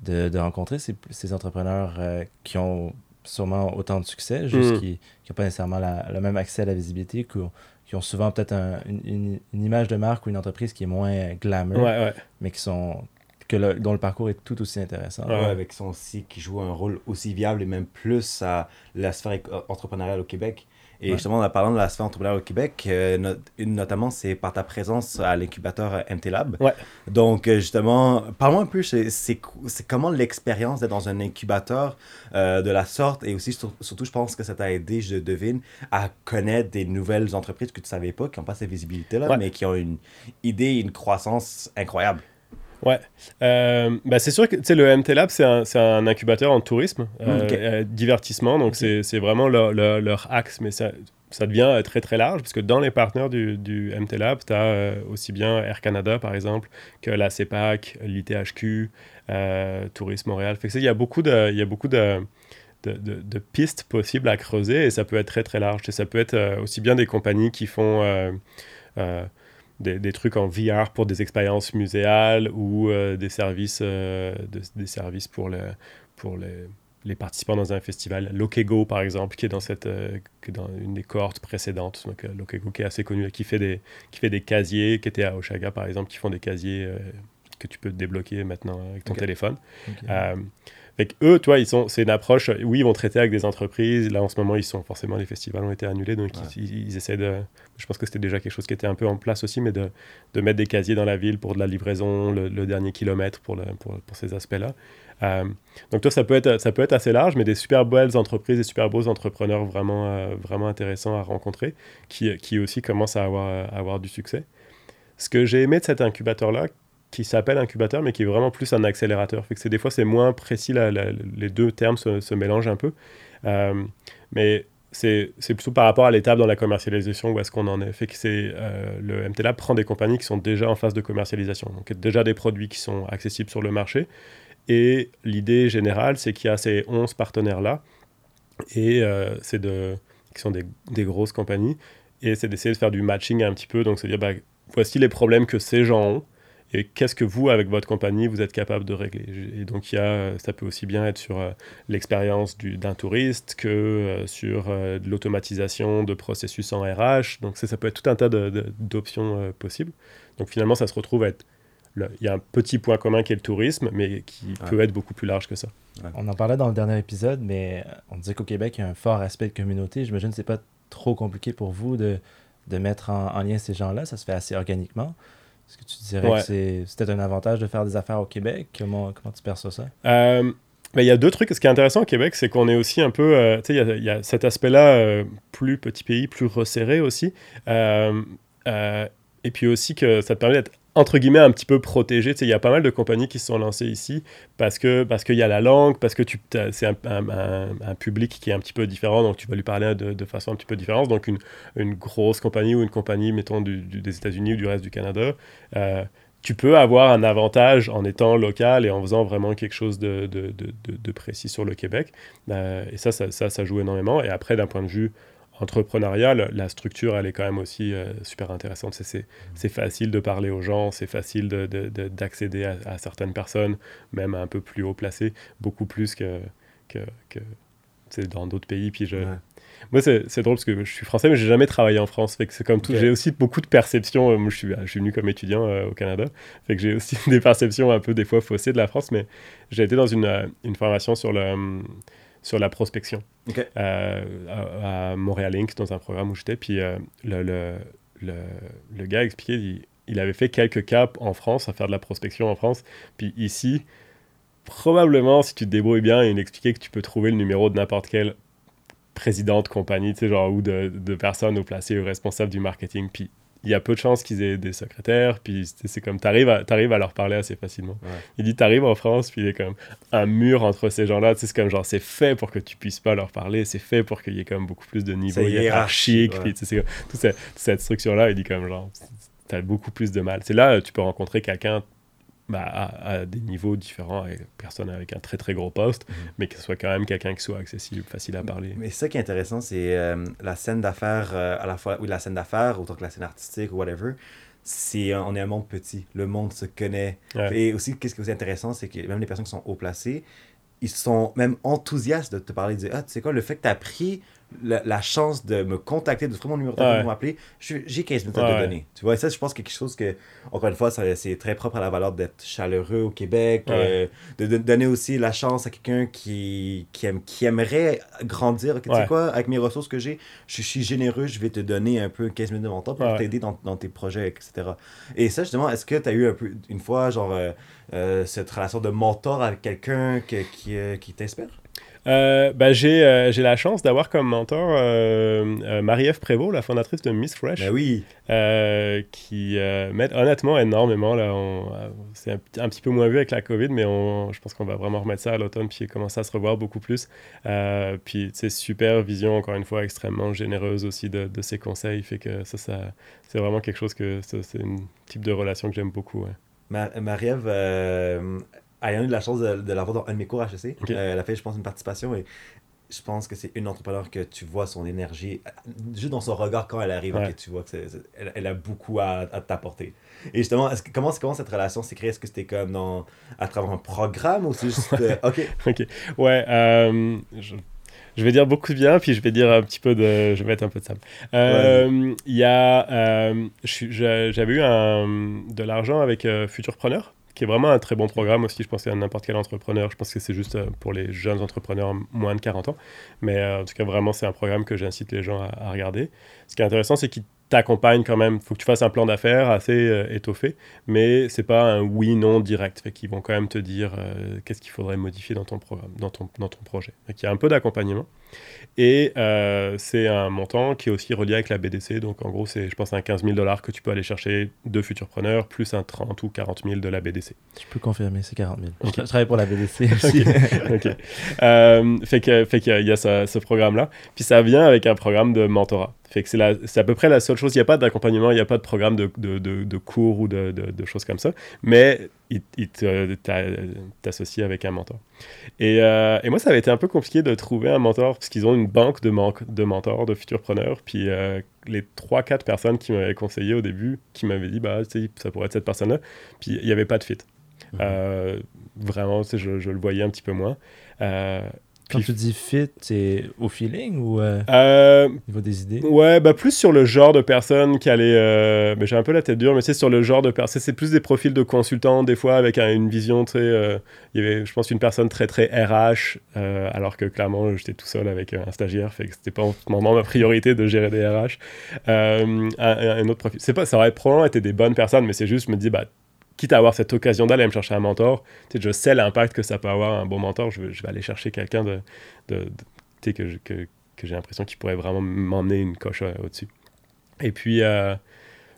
de, de rencontrer ces, ces entrepreneurs qui ont sûrement autant de succès, juste Mhm. qui n'ont pas nécessairement la- le même accès à la visibilité, qui ont, qui ont souvent peut-être un- une, une- image de marque ou une entreprise qui est moins glamour, Ouais, ouais. mais qui sont que le- dont le parcours est tout aussi intéressant. Ouais. Avec son aussi qui joue un rôle aussi viable et même plus à la sphère entrepreneuriale au Québec. Et Ouais. justement, en parlant de la sphère entrepreneuriale au Québec, euh, not- une notamment, c'est par ta présence à l'incubateur euh, MT Lab. Ouais. Donc, euh, justement, parle-moi un peu, c'est comment l'expérience d'être dans un incubateur euh, de la sorte, et aussi, sur- surtout, je pense que ça t'a aidé, je devine, à connaître des nouvelles entreprises que tu savais pas, qui n'ont pas cette visibilité-là, Ouais. mais qui ont une idée, une croissance incroyable. Ouais. Euh, bah c'est sûr que le MT Lab, c'est un, un incubateur en tourisme, euh, Ok. euh, divertissement. Donc, c'est c'est vraiment leur, leur, leur axe, mais ça, ça devient euh, très très large parce que dans les partenaires du, du MT Lab, tu as aussi bien Air Canada, par exemple, que la CEPAC, l'ITHQ, euh, Tourisme Montréal. Fait que, il y a beaucoup de. Y a beaucoup de de, de- de pistes possibles à creuser et ça peut être très très large. Sais, Ça peut être euh, aussi bien des compagnies qui font euh, euh, des, des trucs en VR pour des expériences muséales ou euh, des services, euh, de- des services pour, le, pour les, les participants dans un festival. Lokego, par exemple, qui est dans, cette, euh, qui est dans une des cohortes précédentes. Donc, Lokego, qui est assez connu, qui fait, des, qui fait des casiers, qui était à Oshaga, par exemple, qui font des casiers que tu peux débloquer maintenant avec ton téléphone. Fait que eux, toi, ils sont, c'est une approche. Oui, ils vont traiter avec des entreprises. Là, en ce moment, ils sont forcément les festivals ont été annulés, donc Ouais. ils, ils- ils essaient de. Je pense que c'était déjà quelque chose qui était un peu en place aussi, mais de, de mettre des casiers dans la ville pour de la livraison, le, le dernier kilomètre pour, le, pour, pour ces aspects-là. Euh, donc toi, ça peut être ça peut être assez large, mais des super belles entreprises, des super beaux entrepreneurs vraiment euh, vraiment intéressants à rencontrer, qui, qui aussi commencent à avoir à avoir du succès. Ce que j'ai aimé de cet incubateur-là, qui s'appelle incubateur, mais qui est vraiment plus un accélérateur. Fait que des fois, c'est moins précis, les deux termes se, mélangent un peu. Euh, mais c'est plutôt par rapport à l'étape dans la commercialisation où est-ce qu'on en est. Fait que c'est euh, le MTLab prend des compagnies qui sont déjà en phase de commercialisation, donc déjà des produits qui sont accessibles sur le marché. Et l'idée générale, c'est qu'il y a ces 11 partenaires-là, et euh, c'est de, qui sont des, grosses compagnies, et c'est d'essayer de faire du matching un petit peu, donc c'est dire, bah, voici les problèmes que ces gens ont, et qu'est-ce que vous, avec votre compagnie, vous êtes capable de régler? Et donc, il y a, ça peut aussi bien être sur euh, l'expérience d'un touriste que euh, sur euh, de l'automatisation de processus en RH. Donc, ça, ça peut être tout un tas d'options possibles. Donc, finalement, ça se retrouve à être. il y a un petit point commun qui est le tourisme, mais qui peut être beaucoup plus large que ça. On en parlait dans le dernier épisode, mais on disait qu'au Québec, il y a un fort aspect de communauté. J'imagine que ce n'est pas trop compliqué pour vous de, de mettre en, en lien ces gens-là. Ça se fait assez organiquement. Est-ce que tu dirais que c'est peut-être un avantage de faire des affaires au Québec? Comment, comment tu perçois ça? Euh, ben, il y a deux trucs. Ce qui est intéressant au Québec, c'est qu'on est aussi un peu. Euh, tu sais, il y, a cet aspect-là, euh, plus petit pays, plus resserré aussi. et puis aussi que ça te permet d'être entre guillemets un petit peu protégé. Il y a pas mal de compagnies qui se sont lancées ici parce que parce qu'il y a la langue, parce que c'est un, public qui est un petit peu différent, donc tu vas lui parler de, façon un petit peu différente. Donc une, une, grosse compagnie ou une compagnie, mettons, des États-Unis ou du reste du Canada, euh, tu peux avoir un avantage en étant local et en faisant vraiment quelque chose de, de, de précis sur le Québec. Euh, et ça, ça, ça, ça, joue énormément. Et après, d'un point de vue entrepreneuriale, la structure, elle est quand même aussi euh, super intéressante. C'est facile de parler aux gens, c'est facile d'accéder de, de, à, à, certaines personnes, même un peu plus haut placées, beaucoup plus que, que, que dans d'autres pays. Puis je... Moi, c'est drôle parce que je suis français, mais j'ai jamais travaillé en France. Fait que c'est comme tout. J'ai aussi beaucoup de perceptions. Moi, je suis, je suis venu comme étudiant euh, au Canada. Fait que j'ai aussi (laughs) des perceptions un peu, des fois, faussées de la France. Mais j'ai été dans une, euh, une formation sur le sur la prospection euh, à, Montréal Inc. dans un programme où j'étais. Puis euh, le, le, le, gars expliquait, il, il, avait fait quelques caps en France, à faire de la prospection en France. Puis ici, probablement, si tu te débrouilles bien, il expliquait que tu peux trouver le numéro de n'importe quel président de compagnie, tu sais, genre, ou de, de personnes au placé ou responsable du marketing. Puis il y a peu de chances qu'ils aient des secrétaires, puis c'est comme, t'arrives à, arrives à leur parler assez facilement. Il dit, t'arrives en France, puis il y a comme un mur entre ces gens-là, c'est comme genre, c'est fait pour que tu puisses pas leur parler, c'est fait pour qu'il y ait comme beaucoup plus de niveau hiérarchique, puis c'est toute cette, cette structure-là, il dit comme genre, t'as beaucoup plus de mal. C'est là, tu peux rencontrer quelqu'un bah, à, des niveaux différents, avec personne avec un très très gros poste, mhm. mais que ce soit quand même quelqu'un qui soit accessible, facile à parler. Mais ça qui est intéressant, c'est euh, la scène d'affaires, euh, à la fois, oui, la scène d'affaires, autant que la scène artistique ou whatever, c'est on est un monde petit, le monde se connaît. Et aussi, qu'est-ce qui est intéressant, c'est que même les personnes qui sont haut placées, ils sont même enthousiastes de te parler, de dire, ah, tu sais quoi, le fait que tu as pris la, chance de me contacter, de trouver mon numéro de téléphone, de m'appeler, j'ai 15 minutes à te donner. Tu vois, ça, je pense que quelque chose que, encore une fois, c'est très propre à la valeur d'être chaleureux au Québec, euh, de, donner aussi la chance à quelqu'un qui, qui, aime, qui aimerait grandir. Tu sais quoi, avec mes ressources que j'ai, je suis généreux, je vais te donner un peu 15 minutes de mon temps pour t'aider dans, dans, tes projets, etc. Et ça, justement, est-ce que tu as eu un peu, une fois, genre, euh, euh, cette relation de mentor avec quelqu'un qui, qui t'inspire? Euh, bah, j'ai, euh, j'ai la chance d'avoir comme mentor euh, Marie-Ève Prévost, la fondatrice de Miss Fresh. Ben oui. qui m'aide honnêtement énormément. Là, c'est un, petit peu moins vu avec la COVID, mais on, je pense qu'on va vraiment remettre ça à l'automne puis commencer à se revoir beaucoup plus. puis, c'est super vision, encore une fois, extrêmement généreuse aussi de, de ses conseils. Fait que ça, ça c'est vraiment quelque chose que c'est un type de relation que j'aime beaucoup. Marie-Ève, elle a eu la chance de, de l'avoir dans un de mes cours HEC. Euh, elle a fait, je pense, une participation et je pense que c'est une entrepreneur que tu vois son énergie, juste dans son regard quand elle arrive, que tu vois qu'elle elle a beaucoup à, t'apporter. Et justement, est -ce, comment, comment cette relation s'est créée? Est-ce que c'était comme dans, à travers un programme ou c'est juste. Euh, ok. (laughs) ok. Ouais. Euh, je, vais dire beaucoup de bien, puis je vais dire un petit peu de. Je vais mettre un peu de sable. Il y a. J'avais eu un, de l'argent avec Futurpreneur qui est vraiment un très bon programme aussi. Je pense à n'importe quel entrepreneur. Je pense que c'est juste euh, pour les jeunes entrepreneurs moins de 40 ans. Mais euh, en tout cas, vraiment, c'est un programme que j'incite les gens à, regarder. Ce qui est intéressant, c'est qu'il t'accompagne quand même. Il faut que tu fasses un plan d'affaires assez euh, étoffé, mais c'est pas un oui-non direct. Fait qu'ils vont quand même te dire qu'est-ce qu'il faudrait modifier dans ton programme, dans ton, dans ton projet. Donc il y a un peu d'accompagnement. Et euh, c'est un montant qui est aussi relié avec la BDC. Donc en gros, c'est, je pense, un 15 000 dollars que tu peux aller chercher de futurs preneurs, plus un 30 ou 40 000 de la BDC. Je peux confirmer, c'est 40 000. Je, travaille pour la BDC (laughs) aussi. (laughs) ok. Euh, fait, que, fait qu'il y a ce, ce programme-là. Puis ça vient avec un programme de mentorat. Fait que c'est, c'est à peu près la seule chose. Il n'y a pas d'accompagnement, il n'y a pas de programme de, de, de, cours ou de, de, choses comme ça. Mais il, il t'associe avec un mentor. Et, euh, et, moi, ça avait été un peu compliqué de trouver un mentor parce qu'ils ont une banque de, de mentors, de futurs preneurs. Puis euh, les 3-4 personnes qui m'avaient conseillé au début, qui m'avaient dit, bah, ça pourrait être cette personne-là. Puis il n'y avait pas de fit. Mmh. Euh, vraiment, je, je, le voyais un petit peu moins. Quand tu dis fit, c'est au feeling ou euh, euh, au niveau des idées? Ouais, bah plus sur le genre de personne qui allait. Euh, j'ai un peu la tête dure, mais c'est sur le genre de personne. C'est plus des profils de consultants, des fois, avec une vision très. Euh, il y avait, je pense, une personne très, très RH, alors que clairement, j'étais tout seul avec un stagiaire, fait que c'était pas moment ma priorité de gérer des RH. Un, un, autre profil. Pas, ça aurait probablement été des bonnes personnes, mais c'est juste, je me dis, bah quitte à avoir cette occasion d'aller me chercher un mentor, je sais l'impact que ça peut avoir un bon mentor, je, vais aller chercher quelqu'un de, de, que, que, que j'ai l'impression qu'il pourrait vraiment m'emmener une coche au-dessus. Et puis, euh,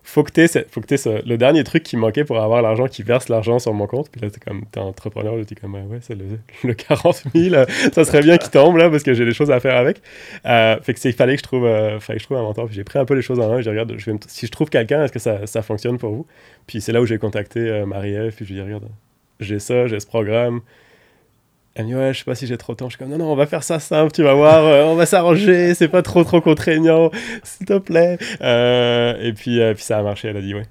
faut que tu faut que le dernier truc qui manquait pour avoir l'argent qui verse l'argent sur mon compte. Puis là, c'est comme, t'es entrepreneur, t'es comme, ouais, le, le, 40 000, ça serait bien qu'il tombe là parce que j'ai des choses à faire avec. Euh, fait que c'est, il fallait que je trouve, euh, que je trouve un mentor. Puis j'ai pris un peu les choses en main. Je regarde, je vais si je trouve quelqu'un, est-ce que ça, ça, fonctionne pour vous? Puis c'est là où j'ai contacté euh, Marie-Ève. Puis je lui ai dit, regarde, j'ai ça, j'ai ce programme. Elle me dit, ouais, je sais pas si j'ai trop de temps. Je suis comme, non, non, on va faire ça simple, tu vas voir, euh, on va s'arranger, c'est pas trop, trop contraignant, s'il te plaît. Euh, et puis, euh, puis ça a marché, elle a dit, ouais.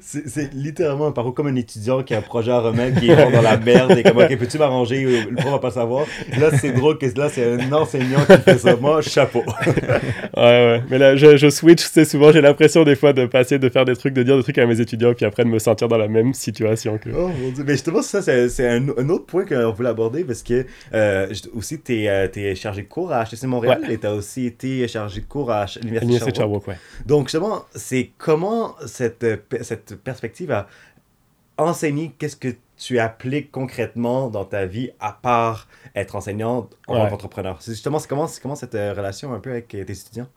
C'est littéralement un parcours comme un étudiant qui a un projet à remettre, qui est dans la merde et comme, ok, peux-tu m'arranger Le prof va pas savoir. Là, c'est drôle que là, c'est un enseignant qui fait ça. Moi, chapeau. (laughs) ouais, ouais. Mais là, je, je switch, c'est souvent, j'ai l'impression des fois de passer, de faire des trucs, de dire des trucs à mes étudiants, puis après de me sentir dans la même situation que. Oh mon dieu. Mais justement, ça, c'est un, un, autre point qu'on voulait aborder parce que euh, aussi, tu es, euh, es, chargé de cours à HTC Montréal et tu as aussi été chargé de cours à l'Université de Sherbrooke. ouais. Donc, justement, c'est comment cette, cette cette perspective à enseigner qu'est-ce que tu appliques concrètement dans ta vie à part être enseignant en tant qu'entrepreneur? C'est justement comment, comment cette euh, relation un peu avec tes étudiants?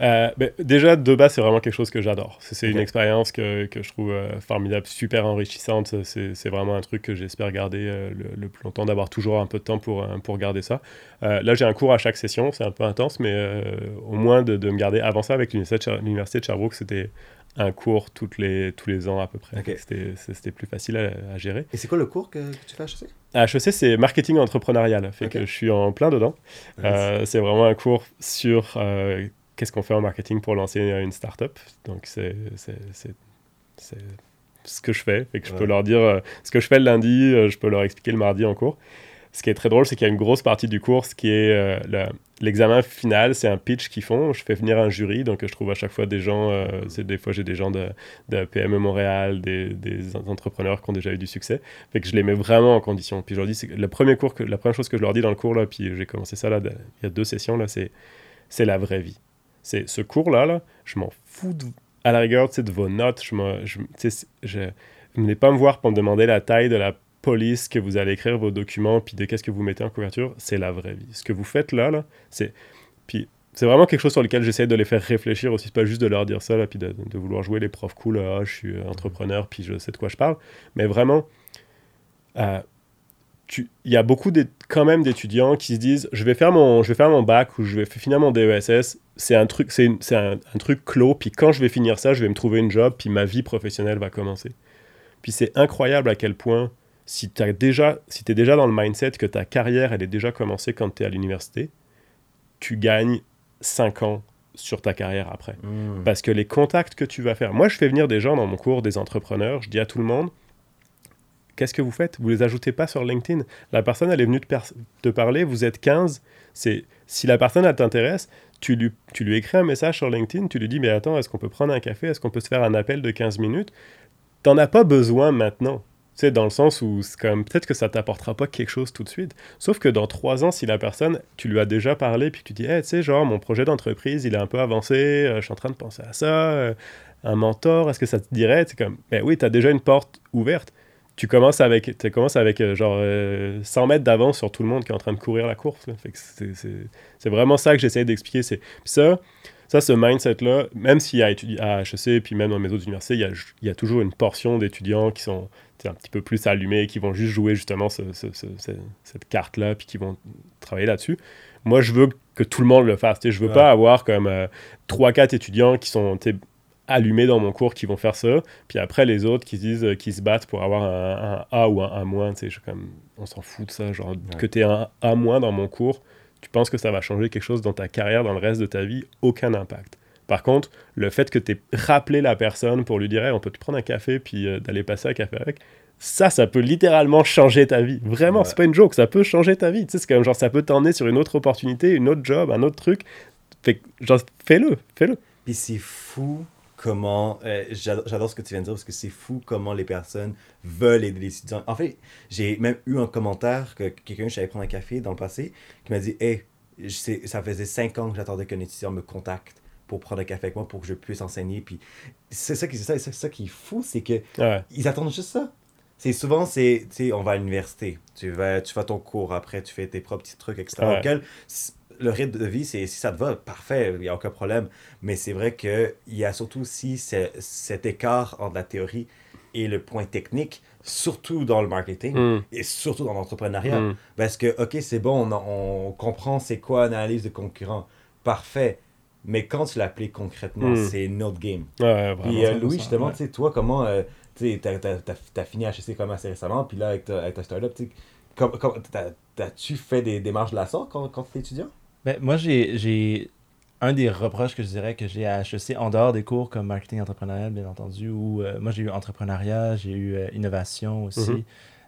Euh, ben, Déjà, de base, c'est vraiment quelque chose que j'adore. C'est une expérience que, que, je trouve euh, formidable, super enrichissante. C'est vraiment un truc que j'espère garder le, plus longtemps, d'avoir toujours un peu de temps pour, pour garder ça. là, j'ai un cours à chaque session, c'est un peu intense, mais au moins de, de, me garder avant ça avec l'Université de Sherbrooke, c'était un cours toutes les, tous les ans à peu près. C'était plus facile à, gérer. Et c'est quoi le cours que, tu fais à HEC À HEC, c'est marketing entrepreneurial. Fait que je suis en plein dedans. Euh, c'est vraiment un cours sur euh, qu'est-ce qu'on fait en marketing pour lancer une startup. Donc, c'est ce que je fais. Fait que je peux leur dire euh, ce que je fais le lundi, je peux leur expliquer le mardi en cours ce qui est très drôle, c'est qu'il y a une grosse partie du cours qui est euh, l'examen final, c'est un pitch qu'ils font. Je fais venir un jury, donc je trouve à chaque fois des gens, euh, des fois j'ai des gens de, de, PME Montréal, des, entrepreneurs qui ont déjà eu du succès. Fait que je les mets vraiment en condition. Puis je leur dis, c'est que, la première chose que je leur dis dans le cours là, puis j'ai commencé ça là, il y a deux sessions là, c'est la vraie vie. C'est ce cours là, là, je m'en fous à la rigueur, de vos notes. Je, je, pas me voir pour me demander la taille de la que vous allez écrire vos documents, puis de qu'est-ce que vous mettez en couverture, c'est la vraie vie. Ce que vous faites là, là c'est... Puis c'est vraiment quelque chose sur lequel j'essaie de les faire réfléchir aussi, pas juste de leur dire ça, là, puis de, vouloir jouer les profs cool, ah, je suis entrepreneur, puis je sais de quoi je parle, mais vraiment, euh, il y a beaucoup de, quand même d'étudiants qui se disent, je vais faire mon, je vais faire mon bac ou je vais finir mon DESS, c'est un truc, c'est un, un truc clos, puis quand je vais finir ça, je vais me trouver une job, puis ma vie professionnelle va commencer. Puis c'est incroyable à quel point si tu déjà, si es déjà dans le mindset que ta carrière, elle est déjà commencée quand tu es à l'université, tu gagnes 5 ans sur ta carrière après. Hmm. Parce que les contacts que tu vas faire... Moi, je fais venir des gens dans mon cours, des entrepreneurs, je dis à tout le monde, qu'est-ce que vous faites? Vous les ajoutez pas sur LinkedIn. La personne, elle est venue te, te parler, vous êtes 15. C'est Si la personne, elle t'intéresse, tu lui, tu lui écris un message sur LinkedIn, tu lui dis, mais attends, est-ce qu'on peut prendre un café? Est-ce qu'on peut se faire un appel de 15 minutes? T'en as pas besoin maintenant sais, dans le sens où c'est quand peut-être que ça t'apportera pas quelque chose tout de suite. Sauf que dans trois ans, si la personne, tu lui as déjà parlé, puis tu dis, hey, tu sais, genre, mon projet d'entreprise, il est un peu avancé, euh, je suis en train de penser à ça, euh, un mentor, est-ce que ça te dirait? C'est comme, ben oui, tu as déjà une porte ouverte. tu commences avec, tu commences avec euh, genre 100 mètres d'avance sur tout le monde qui est en train de courir la course. C'est vraiment ça que j'essaie d'expliquer. Puis ça, ça, ce mindset-là, même s'il y a à HEC, puis même dans mes autres universités, il y a, il y a toujours une portion d'étudiants qui sont un petit peu plus allumés, qui vont juste jouer justement cette carte-là, puis qui vont travailler là-dessus. Moi, je veux que tout le monde le fasse. Je veux pas avoir comme euh, trois 3-4 étudiants qui sont allumés dans mon cours qui vont faire ça, puis après les autres qui disent euh, qui se battent pour avoir un, A ou un A moins, comme on s'en fout de ça, genre que tu aies un A moins dans mon cours, tu penses que ça va changer quelque chose dans ta carrière, dans le reste de ta vie, aucun impact. Par contre, le fait que tu aies rappelé la personne pour lui dire on peut te prendre un café puis euh, d'aller passer un café avec, ça, ça peut littéralement changer ta vie. Vraiment, c'est pas une joke, ça peut changer ta vie. Tu sais, c'est comme genre, ça peut t'emmener sur une autre opportunité, une autre job, un autre truc. Fait genre, fais-le, fais-le. Puis c'est fou comment. Euh, j'adore ce que tu viens de dire parce que c'est fou comment les personnes veulent aider les étudiants. En fait, j'ai même eu un commentaire que quelqu'un, je prendre un café dans le passé, qui m'a dit Hey, ça faisait cinq ans que j'attendais qu'un étudiant me contacte pour prendre un café avec moi pour que je puisse enseigner. Puis c'est ça, qui, ça, ça qui est fou, c'est que ils attendent juste ça. C'est souvent, c'est, on va à l'université, tu vas, tu fais ton cours, après tu fais tes propres petits trucs, etc le rythme de vie, c'est si ça te va, parfait, il n'y a aucun problème. Mais c'est vrai qu'il y a surtout aussi cet écart entre la théorie et le point technique, surtout dans le marketing mm. et surtout dans l'entrepreneuriat. Mm. Parce que, OK, c'est bon, on, comprend c'est quoi une analyse de concurrent. Parfait. Mais quand tu l'appliques concrètement, mm. c'est notre game. Ouais, puis euh, Louis, justement, tu sais, toi, comment. Euh, tu as, fini HEC comme assez récemment, puis là, avec ta, avec ta startup, as-tu fait des démarches de la sorte quand, quand tu étais étudiant? Ben, moi, j'ai un des reproches que je dirais que j'ai à HEC, en dehors des cours comme marketing entrepreneurial, bien entendu, ou euh, moi j'ai eu entrepreneuriat, j'ai eu euh, innovation aussi, mhm.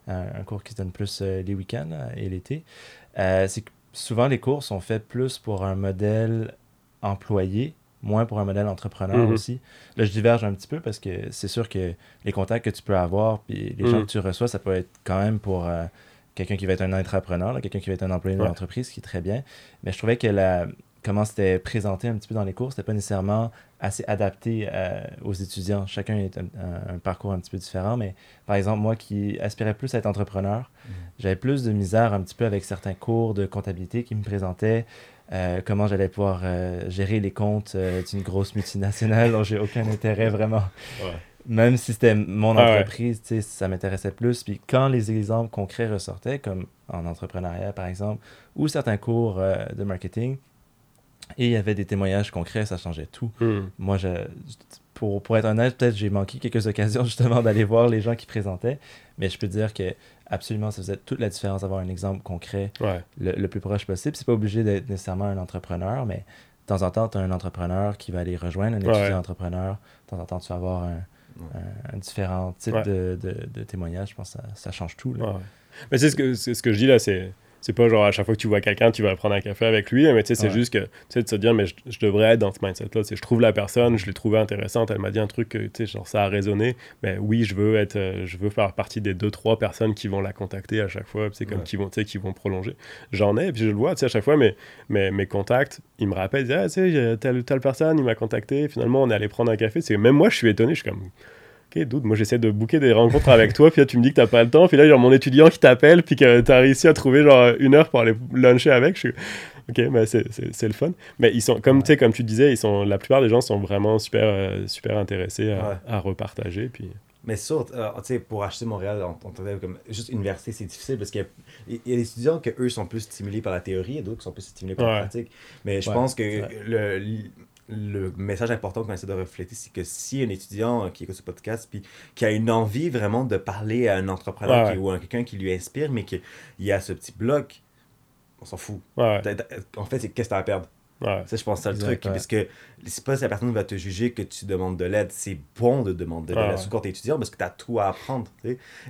un, cours qui se donne plus euh, les week-ends et l'été. c'est que souvent les cours sont faits plus pour un modèle employé, moins pour un modèle entrepreneur mhm. aussi. Là, je diverge un petit peu parce que c'est sûr que les contacts que tu peux avoir, puis les gens mhm. que tu reçois, ça peut être quand même pour quelqu'un qui va être un entrepreneur, quelqu'un qui va être un employé d'une entreprise, ce qui est très bien. Mais je trouvais que la, comment c'était présenté un petit peu dans les cours, c'était pas nécessairement assez adapté euh, aux étudiants. Chacun a un, parcours un petit peu différent, mais par exemple, moi qui aspirais plus à être entrepreneur, mm. j'avais plus de misère un petit peu avec certains cours de comptabilité qui me présentaient euh, comment j'allais pouvoir euh, gérer les comptes d'une grosse multinationale dont j'ai aucun intérêt vraiment. Même si c'était mon ah entreprise, ça m'intéressait plus. Puis quand les exemples concrets ressortaient, comme en entrepreneuriat par exemple, ou certains cours euh, de marketing, et il y avait des témoignages concrets, ça changeait tout. Hmm. Moi, je, pour, pour être honnête, peut-être j'ai manqué quelques occasions (laughs) justement d'aller voir les gens qui présentaient, mais je peux dire que absolument, ça faisait toute la différence d'avoir un exemple concret le, plus proche possible. C'est pas obligé d'être nécessairement un entrepreneur, mais de temps en temps, tu as un entrepreneur qui va aller rejoindre un étudiant entrepreneur. De temps en temps, tu vas avoir un, un, différent type de, de, témoignages. Je pense que ça, ça change tout. Mais c'est ce que, ce que je dis là, c'est c'est pas genre à chaque fois que tu vois quelqu'un, tu vas prendre un café avec lui, mais tu sais, c'est juste que, tu sais, de se dire, mais je, devrais être dans ce mindset-là. Je trouve la personne, je l'ai trouvée intéressante, elle m'a dit un truc, tu sais, genre ça a résonné, mais oui, je veux être, euh, je veux faire partie des deux, trois personnes qui vont la contacter à chaque fois, c'est comme qui vont, tu sais, qui vont prolonger. J'en ai, puis je le vois, tu sais, à chaque fois, mes, mes, mes contacts, ils me rappellent, ils disent, ah, tu sais, telle, telle personne, il m'a contacté, finalement, on est allé prendre un café. C'est même moi, je suis étonné, je suis comme Ok, doute, moi j'essaie de booker des rencontres avec toi, (laughs) puis là tu me dis que t'as pas le temps, puis là a mon étudiant qui t'appelle, puis que t'as réussi à trouver genre une heure pour aller luncher avec. Je suis... Ok, mais c'est le fun. Mais ils sont, comme, sais comme tu disais, ils sont, la plupart des gens sont vraiment super, euh, super intéressés à, repartager. Puis... Mais surtout, euh, tu sais, pour acheter Montréal, on, on comme juste université, c'est difficile parce qu'il y, y, a des étudiants que eux sont plus stimulés par la théorie et d'autres qui sont plus stimulés par la pratique. Mais je pense que le, le message important qu'on essaie de refléter, c'est que si un étudiant qui écoute ce podcast, puis qui a une envie vraiment de parler à un entrepreneur ou à quelqu'un qui lui inspire, mais qu'il y a ce petit bloc, on s'en fout. En fait, c'est qu'est-ce que tu as à perdre? Ouais. Ça, je pense que c'est le truc. Parce que c'est pas si la personne va te juger que tu demandes de l'aide. C'est bon de demander de l'aide, surtout quand tu es étudiant, parce que tu as tout à apprendre.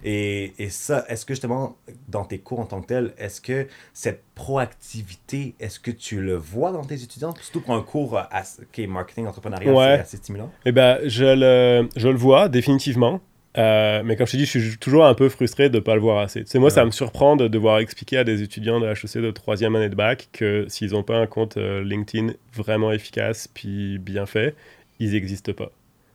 Et, et ça, est-ce que justement, dans tes cours en tant que tel, est-ce que cette proactivité, est-ce que tu le vois dans tes étudiants? Surtout pour un cours à, qui est marketing, entrepreneuriat, c'est assez stimulant. Eh ben, je le, je le vois définitivement. Euh, mais comme je te dis, je suis toujours un peu frustré de ne pas le voir assez. C'est moi, ça me surprend de devoir expliquer à des étudiants de HEC de troisième année de bac que s'ils n'ont pas un compte euh, LinkedIn vraiment efficace puis bien fait, ils n'existent pas.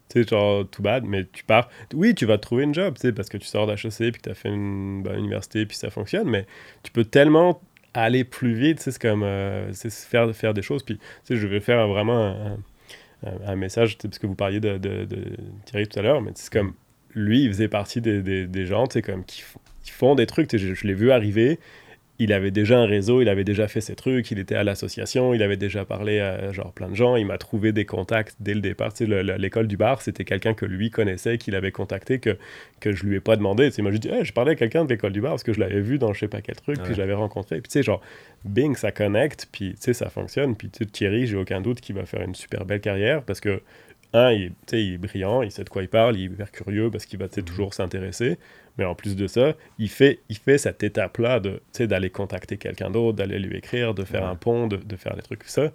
Tu sais, genre, tout bad, mais tu pars. Oui, tu vas trouver une job, tu sais, parce que tu sors d'HEC, puis que tu as fait une bonne université, puis ça fonctionne, mais tu peux tellement aller plus vite, c'est comme euh, c'est faire, faire des choses. Puis, tu sais, je vais faire vraiment un, un, message, parce que vous parliez de, de, de Thierry tout à l'heure, mais c'est comme lui, il faisait partie des, des, des gens, tu sais, comme qui, qui, font des trucs. Je, je l'ai vu arriver, il avait déjà un réseau, il avait déjà fait ses trucs, il était à l'association, il avait déjà parlé à genre plein de gens, il m'a trouvé des contacts dès le départ. Tu sais, l'école du bar, c'était quelqu'un que lui connaissait, qu'il avait contacté, que, que je lui ai pas demandé. Tu sais, juste dit, hey, je parlais à quelqu'un de l'école du bar parce que je l'avais vu dans je sais pas quel truc, puis je l'avais rencontré. Puis tu sais, genre, bing, ça connecte, puis tu sais, ça fonctionne. Puis tu sais, Thierry, j'ai aucun doute qu'il va faire une super belle carrière parce que, un, il, il est brillant, il sait de quoi il parle, il est hyper curieux parce qu'il va mmh. toujours s'intéresser. Mais en plus de ça, il fait, il fait cette étape-là d'aller contacter quelqu'un d'autre, d'aller lui écrire, de faire un pont, de, de, faire des trucs. Ça,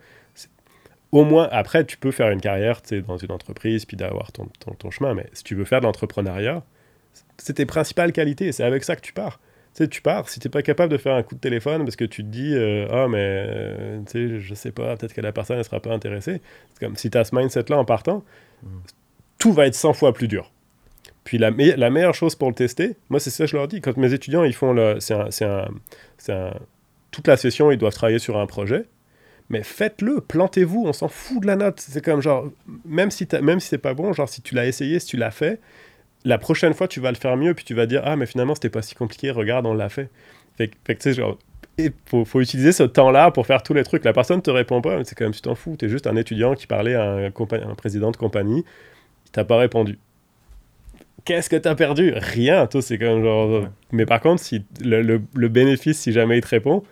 au moins, après, tu peux faire une carrière dans une entreprise, puis d'avoir ton, ton, ton, chemin. Mais si tu veux faire de l'entrepreneuriat, c'est tes principales qualités. C'est avec ça que tu pars. Tu sais, tu pars, si tu n'es pas capable de faire un coup de téléphone parce que tu te dis, euh, ah, mais euh, tu sais, je sais pas, peut-être que la personne ne sera pas intéressée. C'est comme si tu as ce mindset-là en partant, mm. tout va être 100 fois plus dur. Puis la, la, meilleure chose pour le tester, moi c'est ça que je leur dis, quand mes étudiants ils font le, c'est un, un, toute la session ils doivent travailler sur un projet, mais faites-le, plantez-vous, on s'en fout de la note, c'est comme genre même si même si c'est pas bon, genre si tu l'as essayé, si tu l'as fait, la prochaine fois tu vas le faire mieux puis tu vas dire ah mais finalement c'était pas si compliqué, regarde on l'a fait. Fait, que tu sais genre il faut, faut, utiliser ce temps-là pour faire tous les trucs. La personne te répond pas, c'est quand même tu t'en fous, tu es juste un étudiant qui parlait à un, un président de compagnie, il t'a pas répondu qu'est-ce que tu as perdu? Rien, toi, c'est comme genre. Mais par contre, si le, le, bénéfice, si jamais il te répond,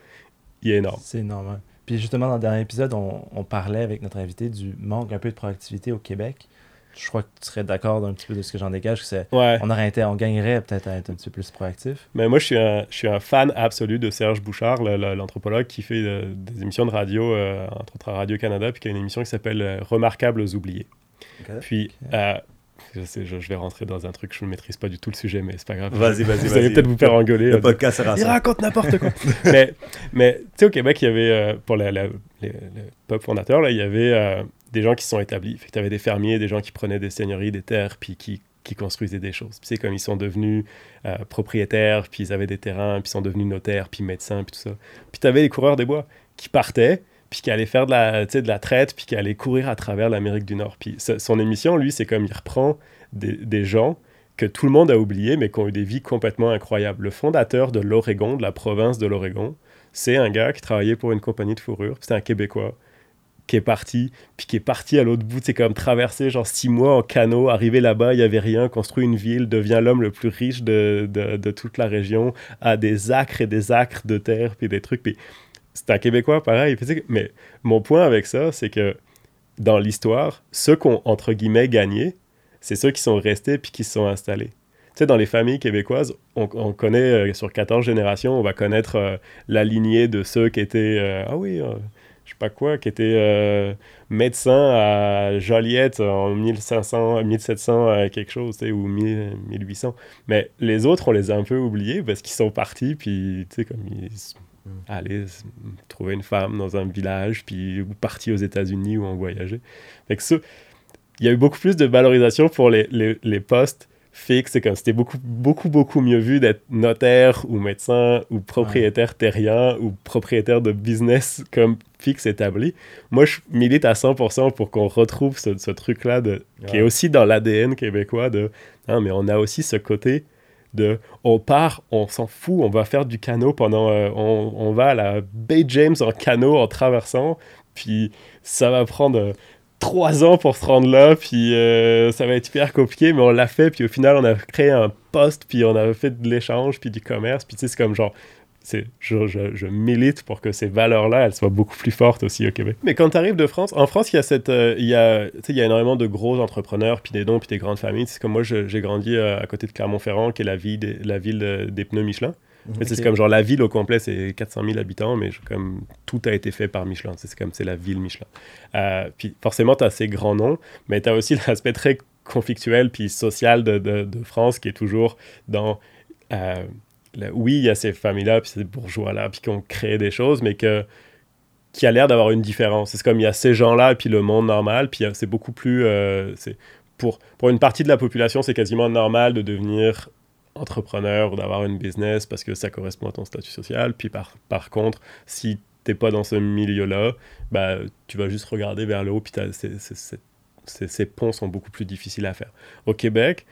il est énorme. C'est énorme. Puis justement, dans le dernier épisode, on, on, parlait avec notre invité du manque un peu de proactivité au Québec. Je crois que tu serais d'accord un petit peu de ce que j'en dégage. Que on, aurait été, on gagnerait peut-être à être un petit peu plus proactif. Mais moi, je suis un, je suis un fan absolu de Serge Bouchard, l'anthropologue qui fait euh, des émissions de radio, euh, entre autres à Radio-Canada, puis qui a une émission qui s'appelle euh, Remarquables oubliés. Puis, je, sais, je, vais rentrer dans un truc, je ne maîtrise pas du tout le sujet, mais c'est pas grave. Vas-y, vas-y. Vous allez peut-être vous faire engueuler. Le euh, podcast Il raconte n'importe quoi. (laughs) mais, mais tu sais, au Québec, il y avait, euh, pour la, les, peuple fondateur, là, il y avait euh, des gens qui sont établis. tu avais des fermiers, des gens qui prenaient des seigneuries, des terres, puis qui, qui construisaient des choses. Puis c'est comme ils sont devenus propriétaires, puis ils avaient des terrains, puis ils sont devenus notaires, puis médecins, puis tout ça. Puis tu avais les coureurs des bois qui partaient, puis qui allait faire de la, traite, puis qui allait courir à travers l'Amérique du Nord. Puis son émission, lui, c'est comme il reprend des, gens que tout le monde a oubliés, mais qui ont eu des vies complètement incroyables. Le fondateur de l'Oregon, de la province de l'Oregon, c'est un gars qui travaillait pour une compagnie de fourrure, c'est un Québécois qui est parti, puis qui est parti à l'autre bout, c'est comme traverser genre six mois en canot, arriver là-bas, il y avait rien, construit une ville, devient l'homme le plus riche de, de, de, toute la région, a des acres et des acres de terre, puis des trucs, puis c'est un Québécois pareil. Mais mon point avec ça, c'est que dans l'histoire, ceux qui ont, entre guillemets, gagné, c'est ceux qui sont restés puis qui se sont installés. Tu sais, dans les familles québécoises, on, connaît euh, sur 14 générations, on va connaître euh, la lignée de ceux qui étaient, euh, ah oui, je sais pas quoi, qui étaient médecins à Joliette en 1500, 1700, quelque chose, ou 1800. Mais les autres, on les a un peu oubliés parce qu'ils sont partis, puis, tu sais, comme ils Mm. aller trouver une femme dans un village, puis partir aux États-Unis ou en voyager. Il y a eu beaucoup plus de valorisation pour les, les postes fixes. C'est comme c'était beaucoup, beaucoup, beaucoup mieux vu d'être notaire ou médecin ou propriétaire terrien ou propriétaire de business comme fixe établi. Moi, je milite à 100% pour qu'on retrouve ce, ce truc-là qui est aussi dans l'ADN québécois de non, mais on a aussi ce côté de on part, on s'en fout, on va faire du canot pendant. Euh, on, on, va à la Bay James en canot en traversant, puis ça va prendre euh, trois ans pour se rendre là, puis euh, ça va être hyper compliqué, mais on l'a fait, puis au final, on a créé un poste, puis on a fait de l'échange, puis du commerce, puis tu sais, c'est comme genre je, je, milite pour que ces valeurs-là, elles soient beaucoup plus fortes aussi au Québec. Mais quand tu arrives de France, en France, il y a cette, euh, il y a, il y a énormément de gros entrepreneurs, puis des dons, puis des grandes familles. C'est comme moi, j'ai grandi euh, à côté de Clermont-Ferrand, qui est la, ville la ville des pneus Michelin. C'est comme genre la ville au complet, c'est 400 000 habitants, mais comme tout a été fait par Michelin. C'est comme c'est la ville Michelin. Euh, puis forcément, tu as ces grands noms, mais tu as aussi (laughs) l'aspect très conflictuel puis social de, de, de, France qui est toujours dans oui, il y a ces familles-là, puis ces bourgeois-là, puis qui ont créé des choses, mais que, qui a l'air d'avoir une différence. C'est comme il y a ces gens-là, puis le monde normal, puis c'est beaucoup plus. Euh, pour, pour une partie de la population, c'est quasiment normal de devenir entrepreneur ou d'avoir une business parce que ça correspond à ton statut social. Puis par, par contre, si t'es pas dans ce milieu-là, bah, tu vas juste regarder vers le haut, puis ces ponts sont beaucoup plus difficiles à faire. Au Québec,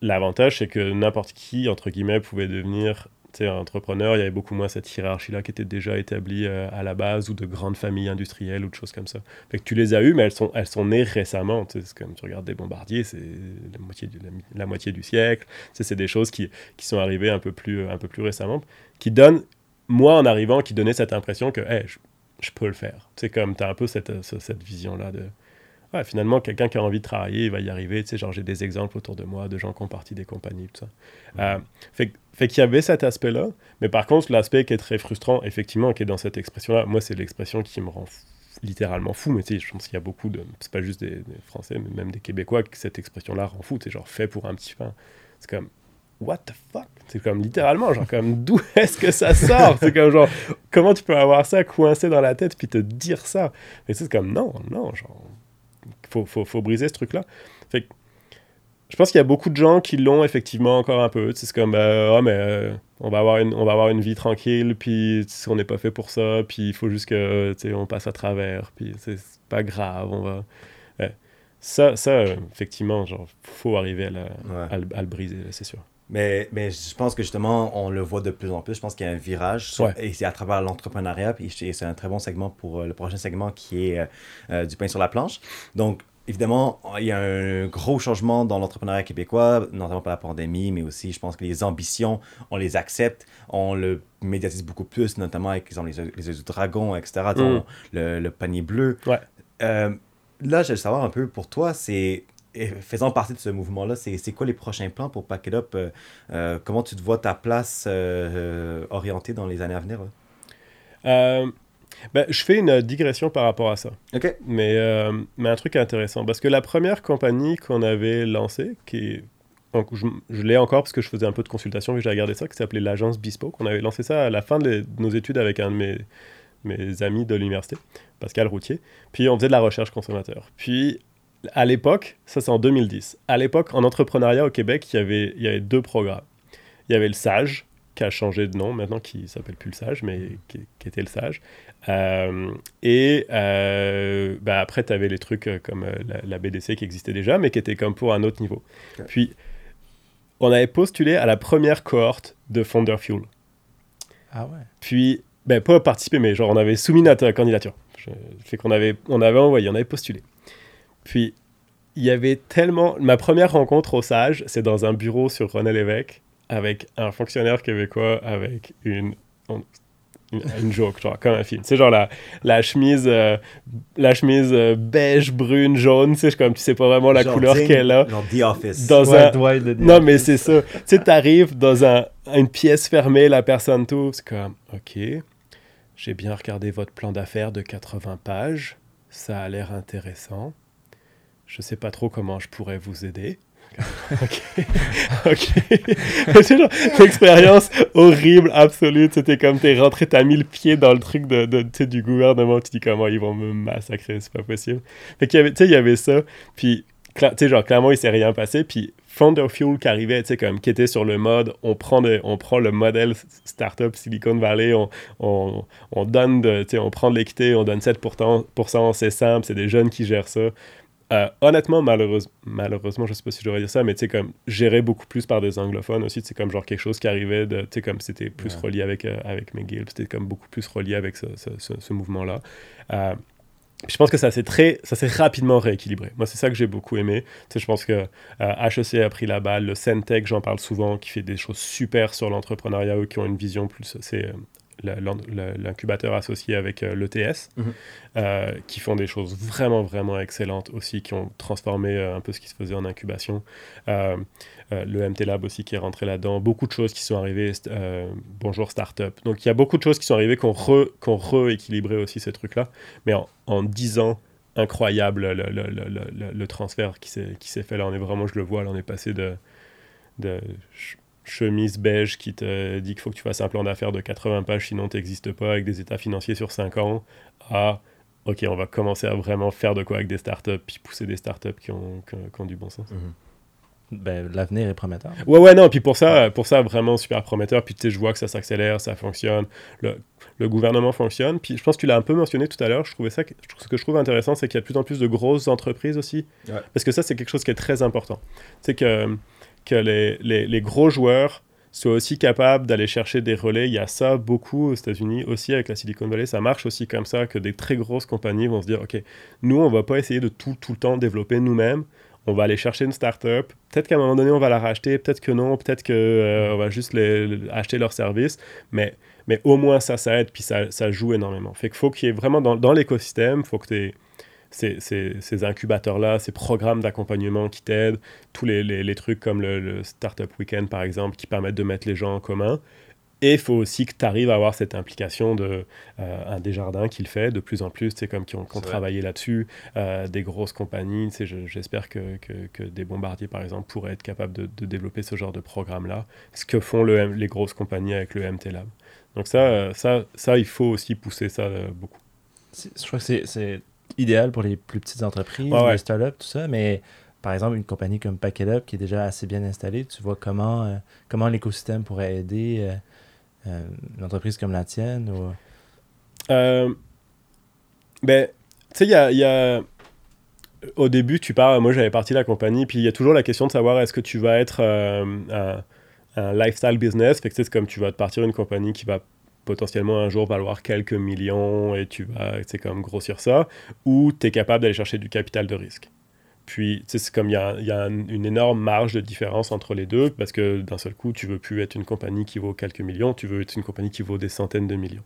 l'avantage, c'est que n'importe qui, entre guillemets, pouvait devenir entrepreneur, il y avait beaucoup moins cette hiérarchie-là qui était déjà établie euh, à la base ou de grandes familles industrielles ou de choses comme ça. Fait que tu les as eues, mais elles sont, elles sont nées récemment. C'est comme tu regardes des bombardiers, c'est la moitié du, la, moitié du siècle. C'est des choses qui, qui, sont arrivées un peu, plus, un peu plus récemment, qui donnent, moi en arrivant, qui donnait cette impression que hey, je, je, peux le faire. C'est comme tu as un peu cette, cette vision-là de ouais, finalement, quelqu'un qui a envie de travailler, il va y arriver. Tu sais, genre, j'ai des exemples autour de moi de gens qui ont parti des compagnies, tout ça. Euh, fait, fait qu'il y avait cet aspect-là. Mais par contre, l'aspect qui est très frustrant, effectivement, qui est dans cette expression-là, moi, c'est l'expression qui me rend littéralement fou. Mais tu sais, je pense qu'il y a beaucoup de. C'est pas juste des, Français, mais même des Québécois que cette expression-là rend fou. C'est genre fait pour un petit pain. C'est comme. What the fuck? C'est comme littéralement, genre, comme (laughs) d'où est-ce que ça sort? c'est comme genre, comment tu peux avoir ça coincé dans la tête puis te dire ça? Mais c'est comme non, non, genre, faut, faut, faut briser ce truc-là. Fait je pense qu'il y a beaucoup de gens qui l'ont effectivement encore un peu. C'est comme, euh, mais euh, on, va avoir une, on va avoir une vie tranquille, puis on n'est pas fait pour ça, puis il faut juste que on passe à travers, puis c'est pas grave, on va. Ça, ça, effectivement, genre, faut arriver à, le, briser, c'est sûr. Mais, mais je pense que justement, on le voit de plus en plus. Je pense qu'il y a un virage, et c'est à travers l'entrepreneuriat, puis c'est un très bon segment pour euh, le prochain segment qui est du pain sur la planche. Donc, évidemment, il y a un gros changement dans l'entrepreneuriat québécois, notamment par la pandémie, mais aussi, je pense que les ambitions, on les accepte, on le médiatise beaucoup plus, notamment avec exemple, les, les yeux du dragon, etc., mm. le, panier bleu. Euh, là, je veux savoir un peu pour toi, c'est faisant partie de ce mouvement-là, c'est quoi les prochains plans pour Pack It Up? Euh, euh, comment tu te vois ta place orientée dans les années à venir? Ben, je fais une digression par rapport à ça. OK. Mais, euh, mais un truc intéressant. Parce que la première compagnie qu'on avait lancée, qui je, je l'ai encore parce que je faisais un peu de consultation et j'ai regardé ça, qui s'appelait l'agence Bespoke. On avait lancé ça à la fin de, nos études avec un de mes, mes amis de l'université, Pascal Routier. Puis on faisait de la recherche consommateur. Puis à l'époque, ça c'est en 2010, à l'époque, en entrepreneuriat au Québec, il y avait, il y avait deux programmes. Il y avait le SAGE, qui a changé de nom maintenant, qui s'appelle plus le Sage, mais qui, était le Sage. Euh, et euh, bah après, tu avais les trucs euh, comme la, BDC qui existait déjà, mais qui était comme pour un autre niveau. Puis, on avait postulé à la première cohorte de Founder Fuel. Ah ouais. Puis, ben, pas participer, mais genre, on avait soumis notre candidature. fait qu'on avait, on avait envoyé, on avait postulé. Puis, il y avait tellement. Ma première rencontre au Sage, c'est dans un bureau sur René Lévesque avec un fonctionnaire québécois avec une, une, joke, genre, comme un film. C'est genre la, la chemise, euh, la chemise euh, beige, brune, jaune, tu sais, comme tu sais pas vraiment la couleur qu'elle a. Genre The Office. Dans un... non, mais c'est ça. tu sais, t'arrives dans un, une pièce fermée, la personne tout, c'est comme, OK, j'ai bien regardé votre plan d'affaires de 80 pages, ça a l'air intéressant. Je sais pas trop comment je pourrais vous aider ok. ok. (laughs) l'expérience horrible, absolue. C'était comme t'es rentré, t'as mis le pied dans le truc de, du gouvernement. Tu dis comment ils vont me massacrer, c'est pas possible. Fait qu'il y avait, il y avait ça. Puis, tu sais, genre, clairement, il s'est rien passé. Puis, Founder Fuel qui arrivait, tu sais, comme qui était sur le mode, on prend, on prend le modèle startup Silicon Valley, on, on, on donne, on prend de l'équité, on donne 7%, c'est simple, c'est des jeunes qui gèrent ça. Euh, honnêtement, malheureusement, je sais pas si je devrais dire ça, mais tu sais, comme géré beaucoup plus par des anglophones aussi, c'est comme genre quelque chose qui arrivait de, tu sais, comme c'était plus relié avec, euh, avec McGill, c'était comme beaucoup plus relié avec ce, ce, mouvement-là. Euh, je pense que ça s'est très, ça s'est rapidement rééquilibré. Moi, c'est ça que j'ai beaucoup aimé. Tu sais, je pense que HEC a pris la balle, le Centec, j'en parle souvent, qui fait des choses super sur l'entrepreneuriat, eux qui ont une vision plus, c'est l'incubateur associé avec euh, l'ETS, mhm. euh, qui font des choses vraiment, vraiment excellentes aussi, qui ont transformé euh, un peu ce qui se faisait en incubation. le MT Lab aussi qui est rentré là-dedans. Beaucoup de choses qui sont arrivées. bonjour Startup. Donc il y a beaucoup de choses qui sont arrivées qui ont, rééquilibré aussi ces trucs-là. Mais en, en 10 ans, incroyable le, le, le, le transfert qui s'est fait là. On est vraiment, je le vois, là, on est passé de, de chemise beige qui te dit qu'il faut que tu fasses un plan d'affaires de 80 pages, sinon tu n'existes pas, avec des états financiers sur 5 ans, à OK, on va commencer à vraiment faire de quoi avec des startups, puis pousser des startups qui ont, qui, qui ont du bon sens. Mhm. Ben, l'avenir est prometteur. Ouais, ouais, non, puis pour ça, pour ça vraiment super prometteur. Puis tu sais, je vois que ça s'accélère, ça fonctionne, le, le gouvernement fonctionne. Puis je pense que tu l'as un peu mentionné tout à l'heure. Je trouvais ça, que- ce que je trouve intéressant, c'est qu'il y a de plus en plus de grosses entreprises aussi. Ouais. Parce que ça, c'est quelque chose qui est très important. C'est que, que les, les, gros joueurs soient aussi capables d'aller chercher des relais. Il y a ça beaucoup aux États-Unis, aussi avec la Silicon Valley. Ça marche aussi comme ça, que des très grosses compagnies vont se dire, OK, nous, on va pas essayer de tout, tout le temps développer nous-mêmes. On va aller chercher une startup. Peut-être qu'à un moment donné, on va la racheter. Peut-être que non. Peut-être qu'on va juste les, les- acheter leurs services. Mais, mais au moins, ça, ça aide. Puis ça, ça joue énormément. Fait qu'il faut qu'il y ait vraiment dans, l'écosystème, il faut que tu ces, ces- ces incubateurs-là, ces programmes d'accompagnement qui t'aident, tous les, les- les trucs comme le, le Startup Weekend, par exemple, qui permettent de mettre les gens en commun. Et il faut aussi que tu arrives à avoir cette implication de euh, un Desjardins qui le fait de plus en plus, c'est comme qui ont, qui travaillé là-dessus, euh, des grosses compagnies. J'espère que, que, que des bombardiers, par exemple, pourraient être capables de, de développer ce genre de programme-là, ce que font le les grosses compagnies avec le MT Lab. Donc ça, euh, ça, ça, il faut aussi pousser ça euh, beaucoup. Je crois que c'est idéal pour les plus petites entreprises, Ouais, ouais. les startups, tout ça, mais par exemple, une compagnie comme Packet Up qui est déjà assez bien installée, tu vois comment, euh, comment l'écosystème pourrait aider euh, euh, une entreprise comme la tienne ou... Ben, tu sais, il y a, il y a- Au début, tu parles, moi j'avais parti de la compagnie, puis il y a toujours la question de savoir est-ce que tu vas être un, un lifestyle business, fait que c'est comme tu vas te partir une compagnie qui va potentiellement un jour valoir quelques millions et tu vas, comme grossir ça, ou tu es capable d'aller chercher du capital de risque. Puis, tu sais, c'est comme il y a, il y a un- une énorme marge de différence entre les deux, parce que d'un seul coup, tu veux plus être une compagnie qui vaut quelques millions, tu veux être une compagnie qui vaut des centaines de millions.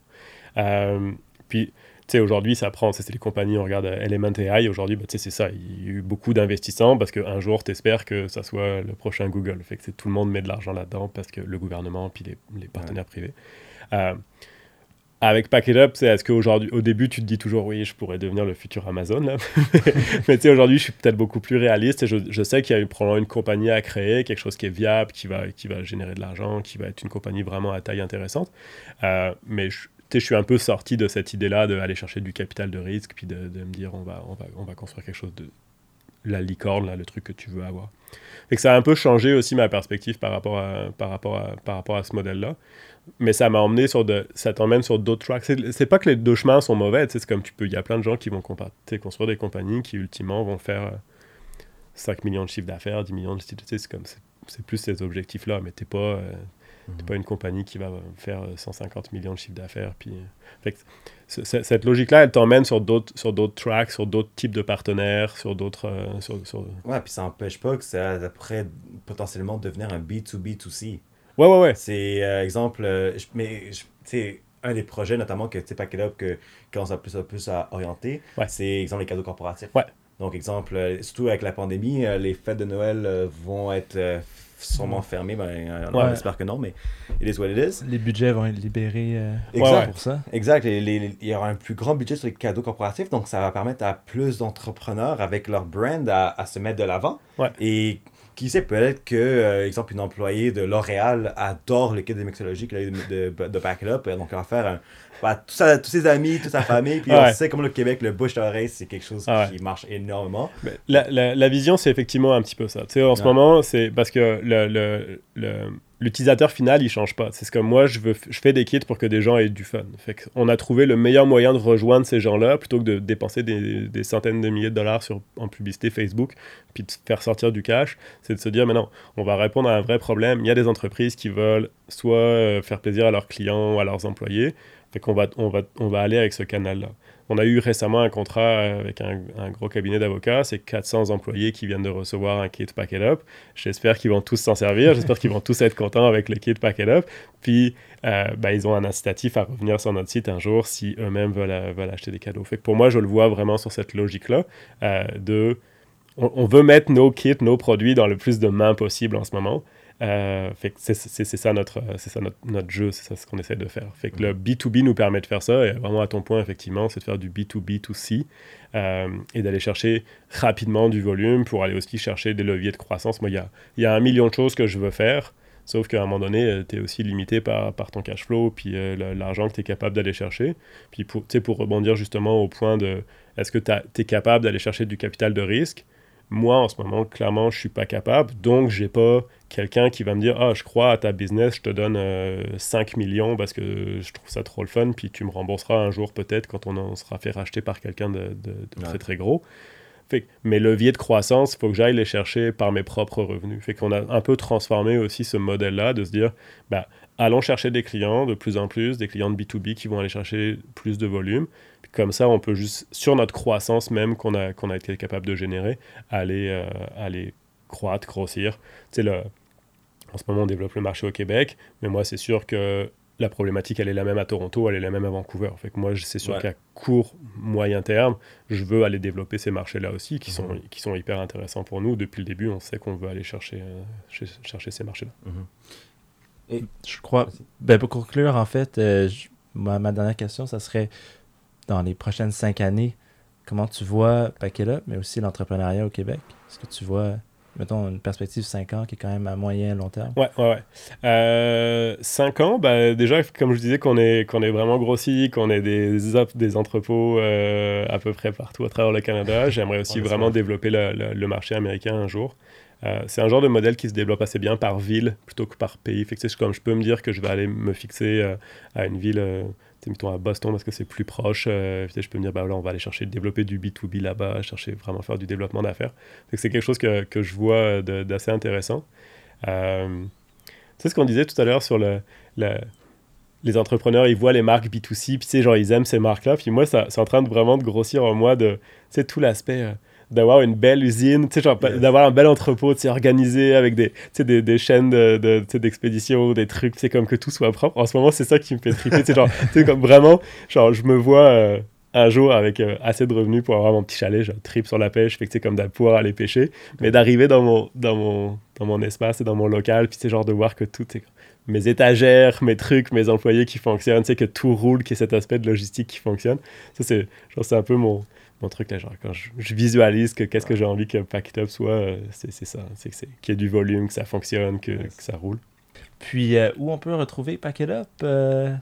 Euh, puis, tu sais, aujourd'hui, ça prend, c'est les compagnies, on regarde euh, Element AI, aujourd'hui, bah, tu sais, c'est ça, il y a eu beaucoup d'investissants parce qu'un jour, tu espères que ça soit le prochain Google. Fait que tout le monde met de l'argent là-dedans parce que le gouvernement puis les, les partenaires privés. Euh, avec Pack Up, c'est est-ce qu'aujourd'hui, au début, tu te dis toujours, oui, je pourrais devenir le futur Amazon. (laughs) Mais tu sais, aujourd'hui, je suis peut-être beaucoup plus réaliste et je, sais qu'il y a une- probablement une compagnie à créer, quelque chose qui est viable, qui va, générer de l'argent, qui va être une compagnie vraiment à taille intéressante. Euh, mais je, suis un peu sorti de cette idée-là d'aller chercher du capital de risque, puis de, me dire, on va construire quelque chose de la licorne, là, le truc que tu veux avoir. Fait que ça a un peu changé aussi ma perspective par rapport à, par rapport à, par rapport à ce modèle-là. Mais ça m'a emmené sur de, ça t'emmène sur d'autres tracks. C'est pas que les deux chemins sont mauvais, c'est comme tu peux, il y a plein de gens qui vont construire des compagnies qui ultimement vont faire euh, 5 millions de chiffre d'affaires, 10 millions de chiffre, tu sais, c'est comme, c'est plus ces objectifs-là, mais t'es pas, euh, t'es pas une compagnie qui va faire euh, 150 millions de chiffre d'affaires. Puis, euh, fait que cette logique-là, elle t'emmène sur d'autres, sur d'autres tracks, sur d'autres types de partenaires, sur d'autres, euh, sur, sur- Ouais, puis ça n'empêche pas que ça pourrait potentiellement devenir un B2B2C. Ouais, ouais, ouais. C'est, euh, exemple, euh, je- mais tu un des projets notamment que tu sais, Up que commence à plus à plus à orienter, Ouais. c'est exemple les cadeaux corporatifs. Ouais. Donc, exemple, euh, surtout avec la pandémie, euh, les fêtes de Noël euh, vont être euh, sûrement fermées. Ben, euh, on Ouais. espère que non, mais it is what it is. Les budgets vont être libérés euh, Exact. pour ça. Exact. Les- les- il y aura un plus grand budget sur les cadeaux corporatifs, donc ça va permettre à plus d'entrepreneurs avec leur brand à, à se mettre de l'avant. Ouais. Et qui sait, peut-être que, euh, exemple, une employée de L'Oréal adore le kit de mixologie qu'il a eu de, de, de Pack It Up, donc elle va faire un, bah, tous ses amis, toute sa famille, puis on sait comme le Québec, le bouche d'oreille, c'est quelque chose Ah qui marche énormément. La, la, la vision, c'est effectivement un petit peu ça. Tu sais, en ce moment, c'est parce que le, le, le- l'utilisateur final, il change pas. C'est ce que moi, je, veux, je fais des kits pour que des gens aient du fun. On a trouvé le meilleur moyen de rejoindre ces gens-là plutôt que de dépenser des, des centaines de milliers de dollars sur, en publicité Facebook puis de faire sortir du cash. C'est de se dire, mais non, on va répondre à un vrai problème. Il y a des entreprises qui veulent soit euh, faire plaisir à leurs clients ou à leurs employés. Fait qu'on va, on va, on va aller avec ce canal-là. On a eu récemment un contrat avec un, gros cabinet d'avocats. C'est 400 employés qui viennent de recevoir un kit Packet Up. J'espère qu'ils vont tous s'en servir. J'espère qu'ils vont tous être contents avec le kit Packet Up. Puis, euh, ben, ils ont un incitatif à revenir sur notre site un jour si eux-mêmes veulent, euh, veulent acheter des cadeaux. Fait que pour moi, je le vois vraiment sur cette logique-là euh, de... On, on veut mettre nos kits, nos produits dans le plus de mains possible en ce moment. Euh, fait c'est ça, notre, c'est ça notre, notre jeu, c'est ça ce qu'on essaie de faire. Fait que le B2B nous permet de faire ça, et vraiment à ton point, effectivement, c'est de faire du B2B2C euh, et d'aller chercher rapidement du volume pour aller aussi chercher des leviers de croissance. Moi, il y a, y a un million de choses que je veux faire, Sauf qu'à un moment donné, tu es aussi limité par, par ton cash flow, puis l'argent que tu es capable d'aller chercher. Puis pour, pour rebondir justement au point de est-ce que tu es capable d'aller chercher du capital de risque moi, en ce moment, clairement, je suis pas capable. Donc, j'ai pas quelqu'un qui va me dire Ah, je crois à ta business, je te donne 5 euh, millions parce que je trouve ça trop le fun, puis tu me rembourseras un jour peut-être quand on en sera fait racheter par quelqu'un de, très très gros. Fait, mes leviers de croissance, il faut que j'aille les chercher par mes propres revenus. Fait qu'on a un peu transformé aussi ce modèle-là de se dire bah, allons chercher des clients de plus en plus, des clients de B2B qui vont aller chercher plus de volume. Comme ça, on peut juste, sur notre croissance même qu'on a, qu'on a été capable de générer, aller, euh, aller croître, grossir. Tu sais, en ce moment, on développe le marché au Québec, mais moi, c'est sûr que la problématique, elle est la même à Toronto, elle est la même à Vancouver. Fait que moi, c'est sûr qu'à court, moyen terme, je veux aller développer ces marchés-là aussi, qui, sont, mhm. qui sont hyper intéressants pour nous. Depuis le début, on sait qu'on veut aller chercher, euh, chercher ces marchés-là. Mhm. Et je crois, ben, pour conclure, en fait, euh, ma, ma, dernière question, ça serait dans les prochaines cinq années, comment tu vois Paquet mais aussi l'entrepreneuriat au Québec? Est-ce que tu vois, mettons, une perspective cinq ans qui est quand même à moyen long terme? Ouais, ouais, ouais. Euh, cinq ans, bah, déjà, comme je disais, qu'on est, qu'on est vraiment grossi, qu'on ait des, des entrepôts euh, à peu près partout à travers le Canada. (laughs) J'aimerais aussi vraiment développer le, le, marché américain un jour. Euh, c'est un genre de modèle qui se développe assez bien par ville plutôt que par pays. Fait que, comme je peux me dire que je vais aller me fixer à une ville mettons à Boston parce que c'est plus proche. Euh, je peux me dire, bah, là, on va aller chercher, développer du B2B là-bas, chercher vraiment faire du développement d'affaires. C'est quelque chose que, que je vois d'assez intéressant. Euh, c'est ce qu'on disait tout à l'heure sur le, les entrepreneurs, ils voient les marques B2C, puis genre, ils aiment ces marques-là. Puis moi, c'est en train de vraiment de grossir en moi de, tout l'aspect. Euh, d'avoir une belle usine, d'avoir un bel entrepôt organisé avec des, des, des chaînes d'expédition, de, des trucs, c'est comme que tout soit propre. En ce moment, c'est ça qui me fait triper. genre, comme vraiment, genre, je me vois euh, un jour avec euh, assez de revenus pour avoir mon petit chalet, genre trip sur la pêche, fait que comme de pouvoir aller pêcher, mais d'arriver dans mon, dans, mon, dans mon espace et dans mon local, puis c'est genre de voir que tout est mes étagères, mes trucs, mes employés qui fonctionnent, sais, que tout roule, qu'il y ait cet aspect de logistique qui fonctionne. Ça, c'est, genre, c'est un peu mon, mon truc là, genre quand je, visualise que qu'est-ce que j'ai envie que Pack It Up soit, euh, c'est ça, c'est qu'il y ait du volume, que ça fonctionne, que, que ça roule. Puis euh, où on peut retrouver Pack It Up euh,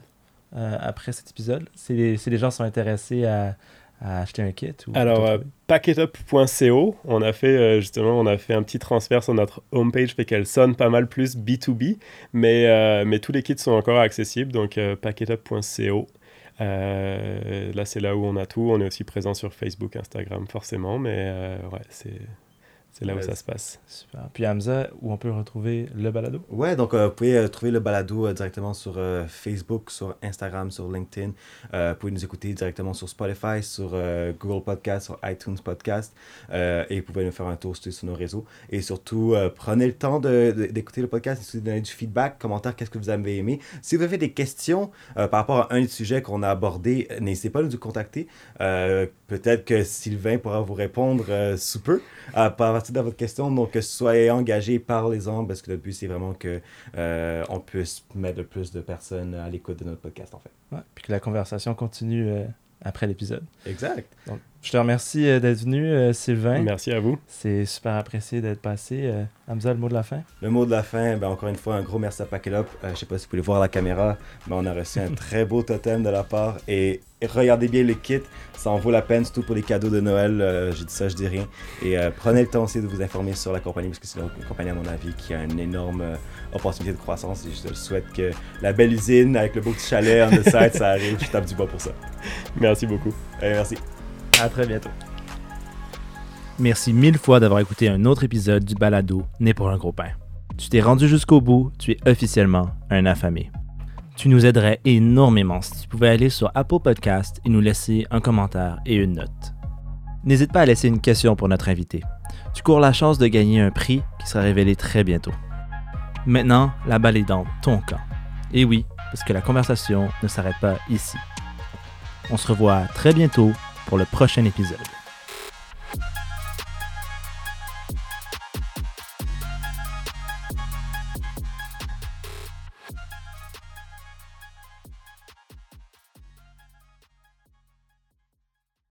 après cet épisode? Si les, les, gens sont intéressés à, acheter un kit ou Alors, packitup.co, on a fait justement, on a fait un petit transfert sur notre homepage, fait qu'elle sonne pas mal plus B2B, mais, mais tous les kits sont encore accessibles, donc. Euh, là, c'est là où on a tout. On est aussi présent sur Facebook, Instagram, forcément, mais euh, ouais, c'est c'est là où ça se passe. Super. Puis Hamza, où on peut retrouver le balado? Ouais, donc euh, vous pouvez euh, trouver le balado euh, directement sur Facebook, sur Instagram, sur LinkedIn. vous pouvez nous écouter directement sur Spotify, sur Google Podcast, sur iTunes Podcast. et vous pouvez nous faire un tour sur, nos réseaux. Et surtout, prenez le temps d'écouter le podcast, si vous donner du feedback, commentaire, qu'est-ce que vous avez aimé. Si vous avez des questions par rapport à un des sujets qu'on a abordé, n'hésitez pas à nous contacter. Peut-être que Sylvain pourra vous répondre sous peu. à partir dans votre question. Donc, que soyez engagés, parlez-en, parce que le but, c'est vraiment que euh, on puisse mettre le plus de personnes à l'écoute de notre podcast, en fait. Ouais, puis que la conversation continue euh, après l'épisode. Exact. Donc, je te remercie euh, d'être venu, euh, Sylvain. Merci à vous. C'est super apprécié d'être passé. Euh, Hamza, le mot de la fin? Le mot de la fin, ben, encore une fois, un gros merci à Pakelop. je ne sais pas si vous pouvez voir la caméra, mais on a reçu un très beau totem de la part. Et, regardez bien le kit, ça en vaut la peine, surtout pour les cadeaux de Noël. je dis ça, je dis rien. Et prenez le temps aussi de vous informer sur la compagnie, parce que c'est une compagnie, à mon avis, qui a une énorme opportunité de croissance. Et je souhaite que la belle usine avec le beau petit chalet en the side, ça arrive. Je tape du bois pour ça. Merci beaucoup. merci. À très bientôt. Merci mille fois d'avoir écouté un autre épisode du balado Né pour un gros pain. Tu t'es rendu jusqu'au bout, tu es officiellement un affamé. Tu nous aiderais énormément si tu pouvais aller sur Apple Podcast et nous laisser un commentaire et une note. N'hésite pas à laisser une question pour notre invité. Tu cours la chance de gagner un prix qui sera révélé très bientôt. Maintenant, la balle est dans ton camp. Et oui, parce que la conversation ne s'arrête pas ici. On se revoit très bientôt pour le prochain épisode.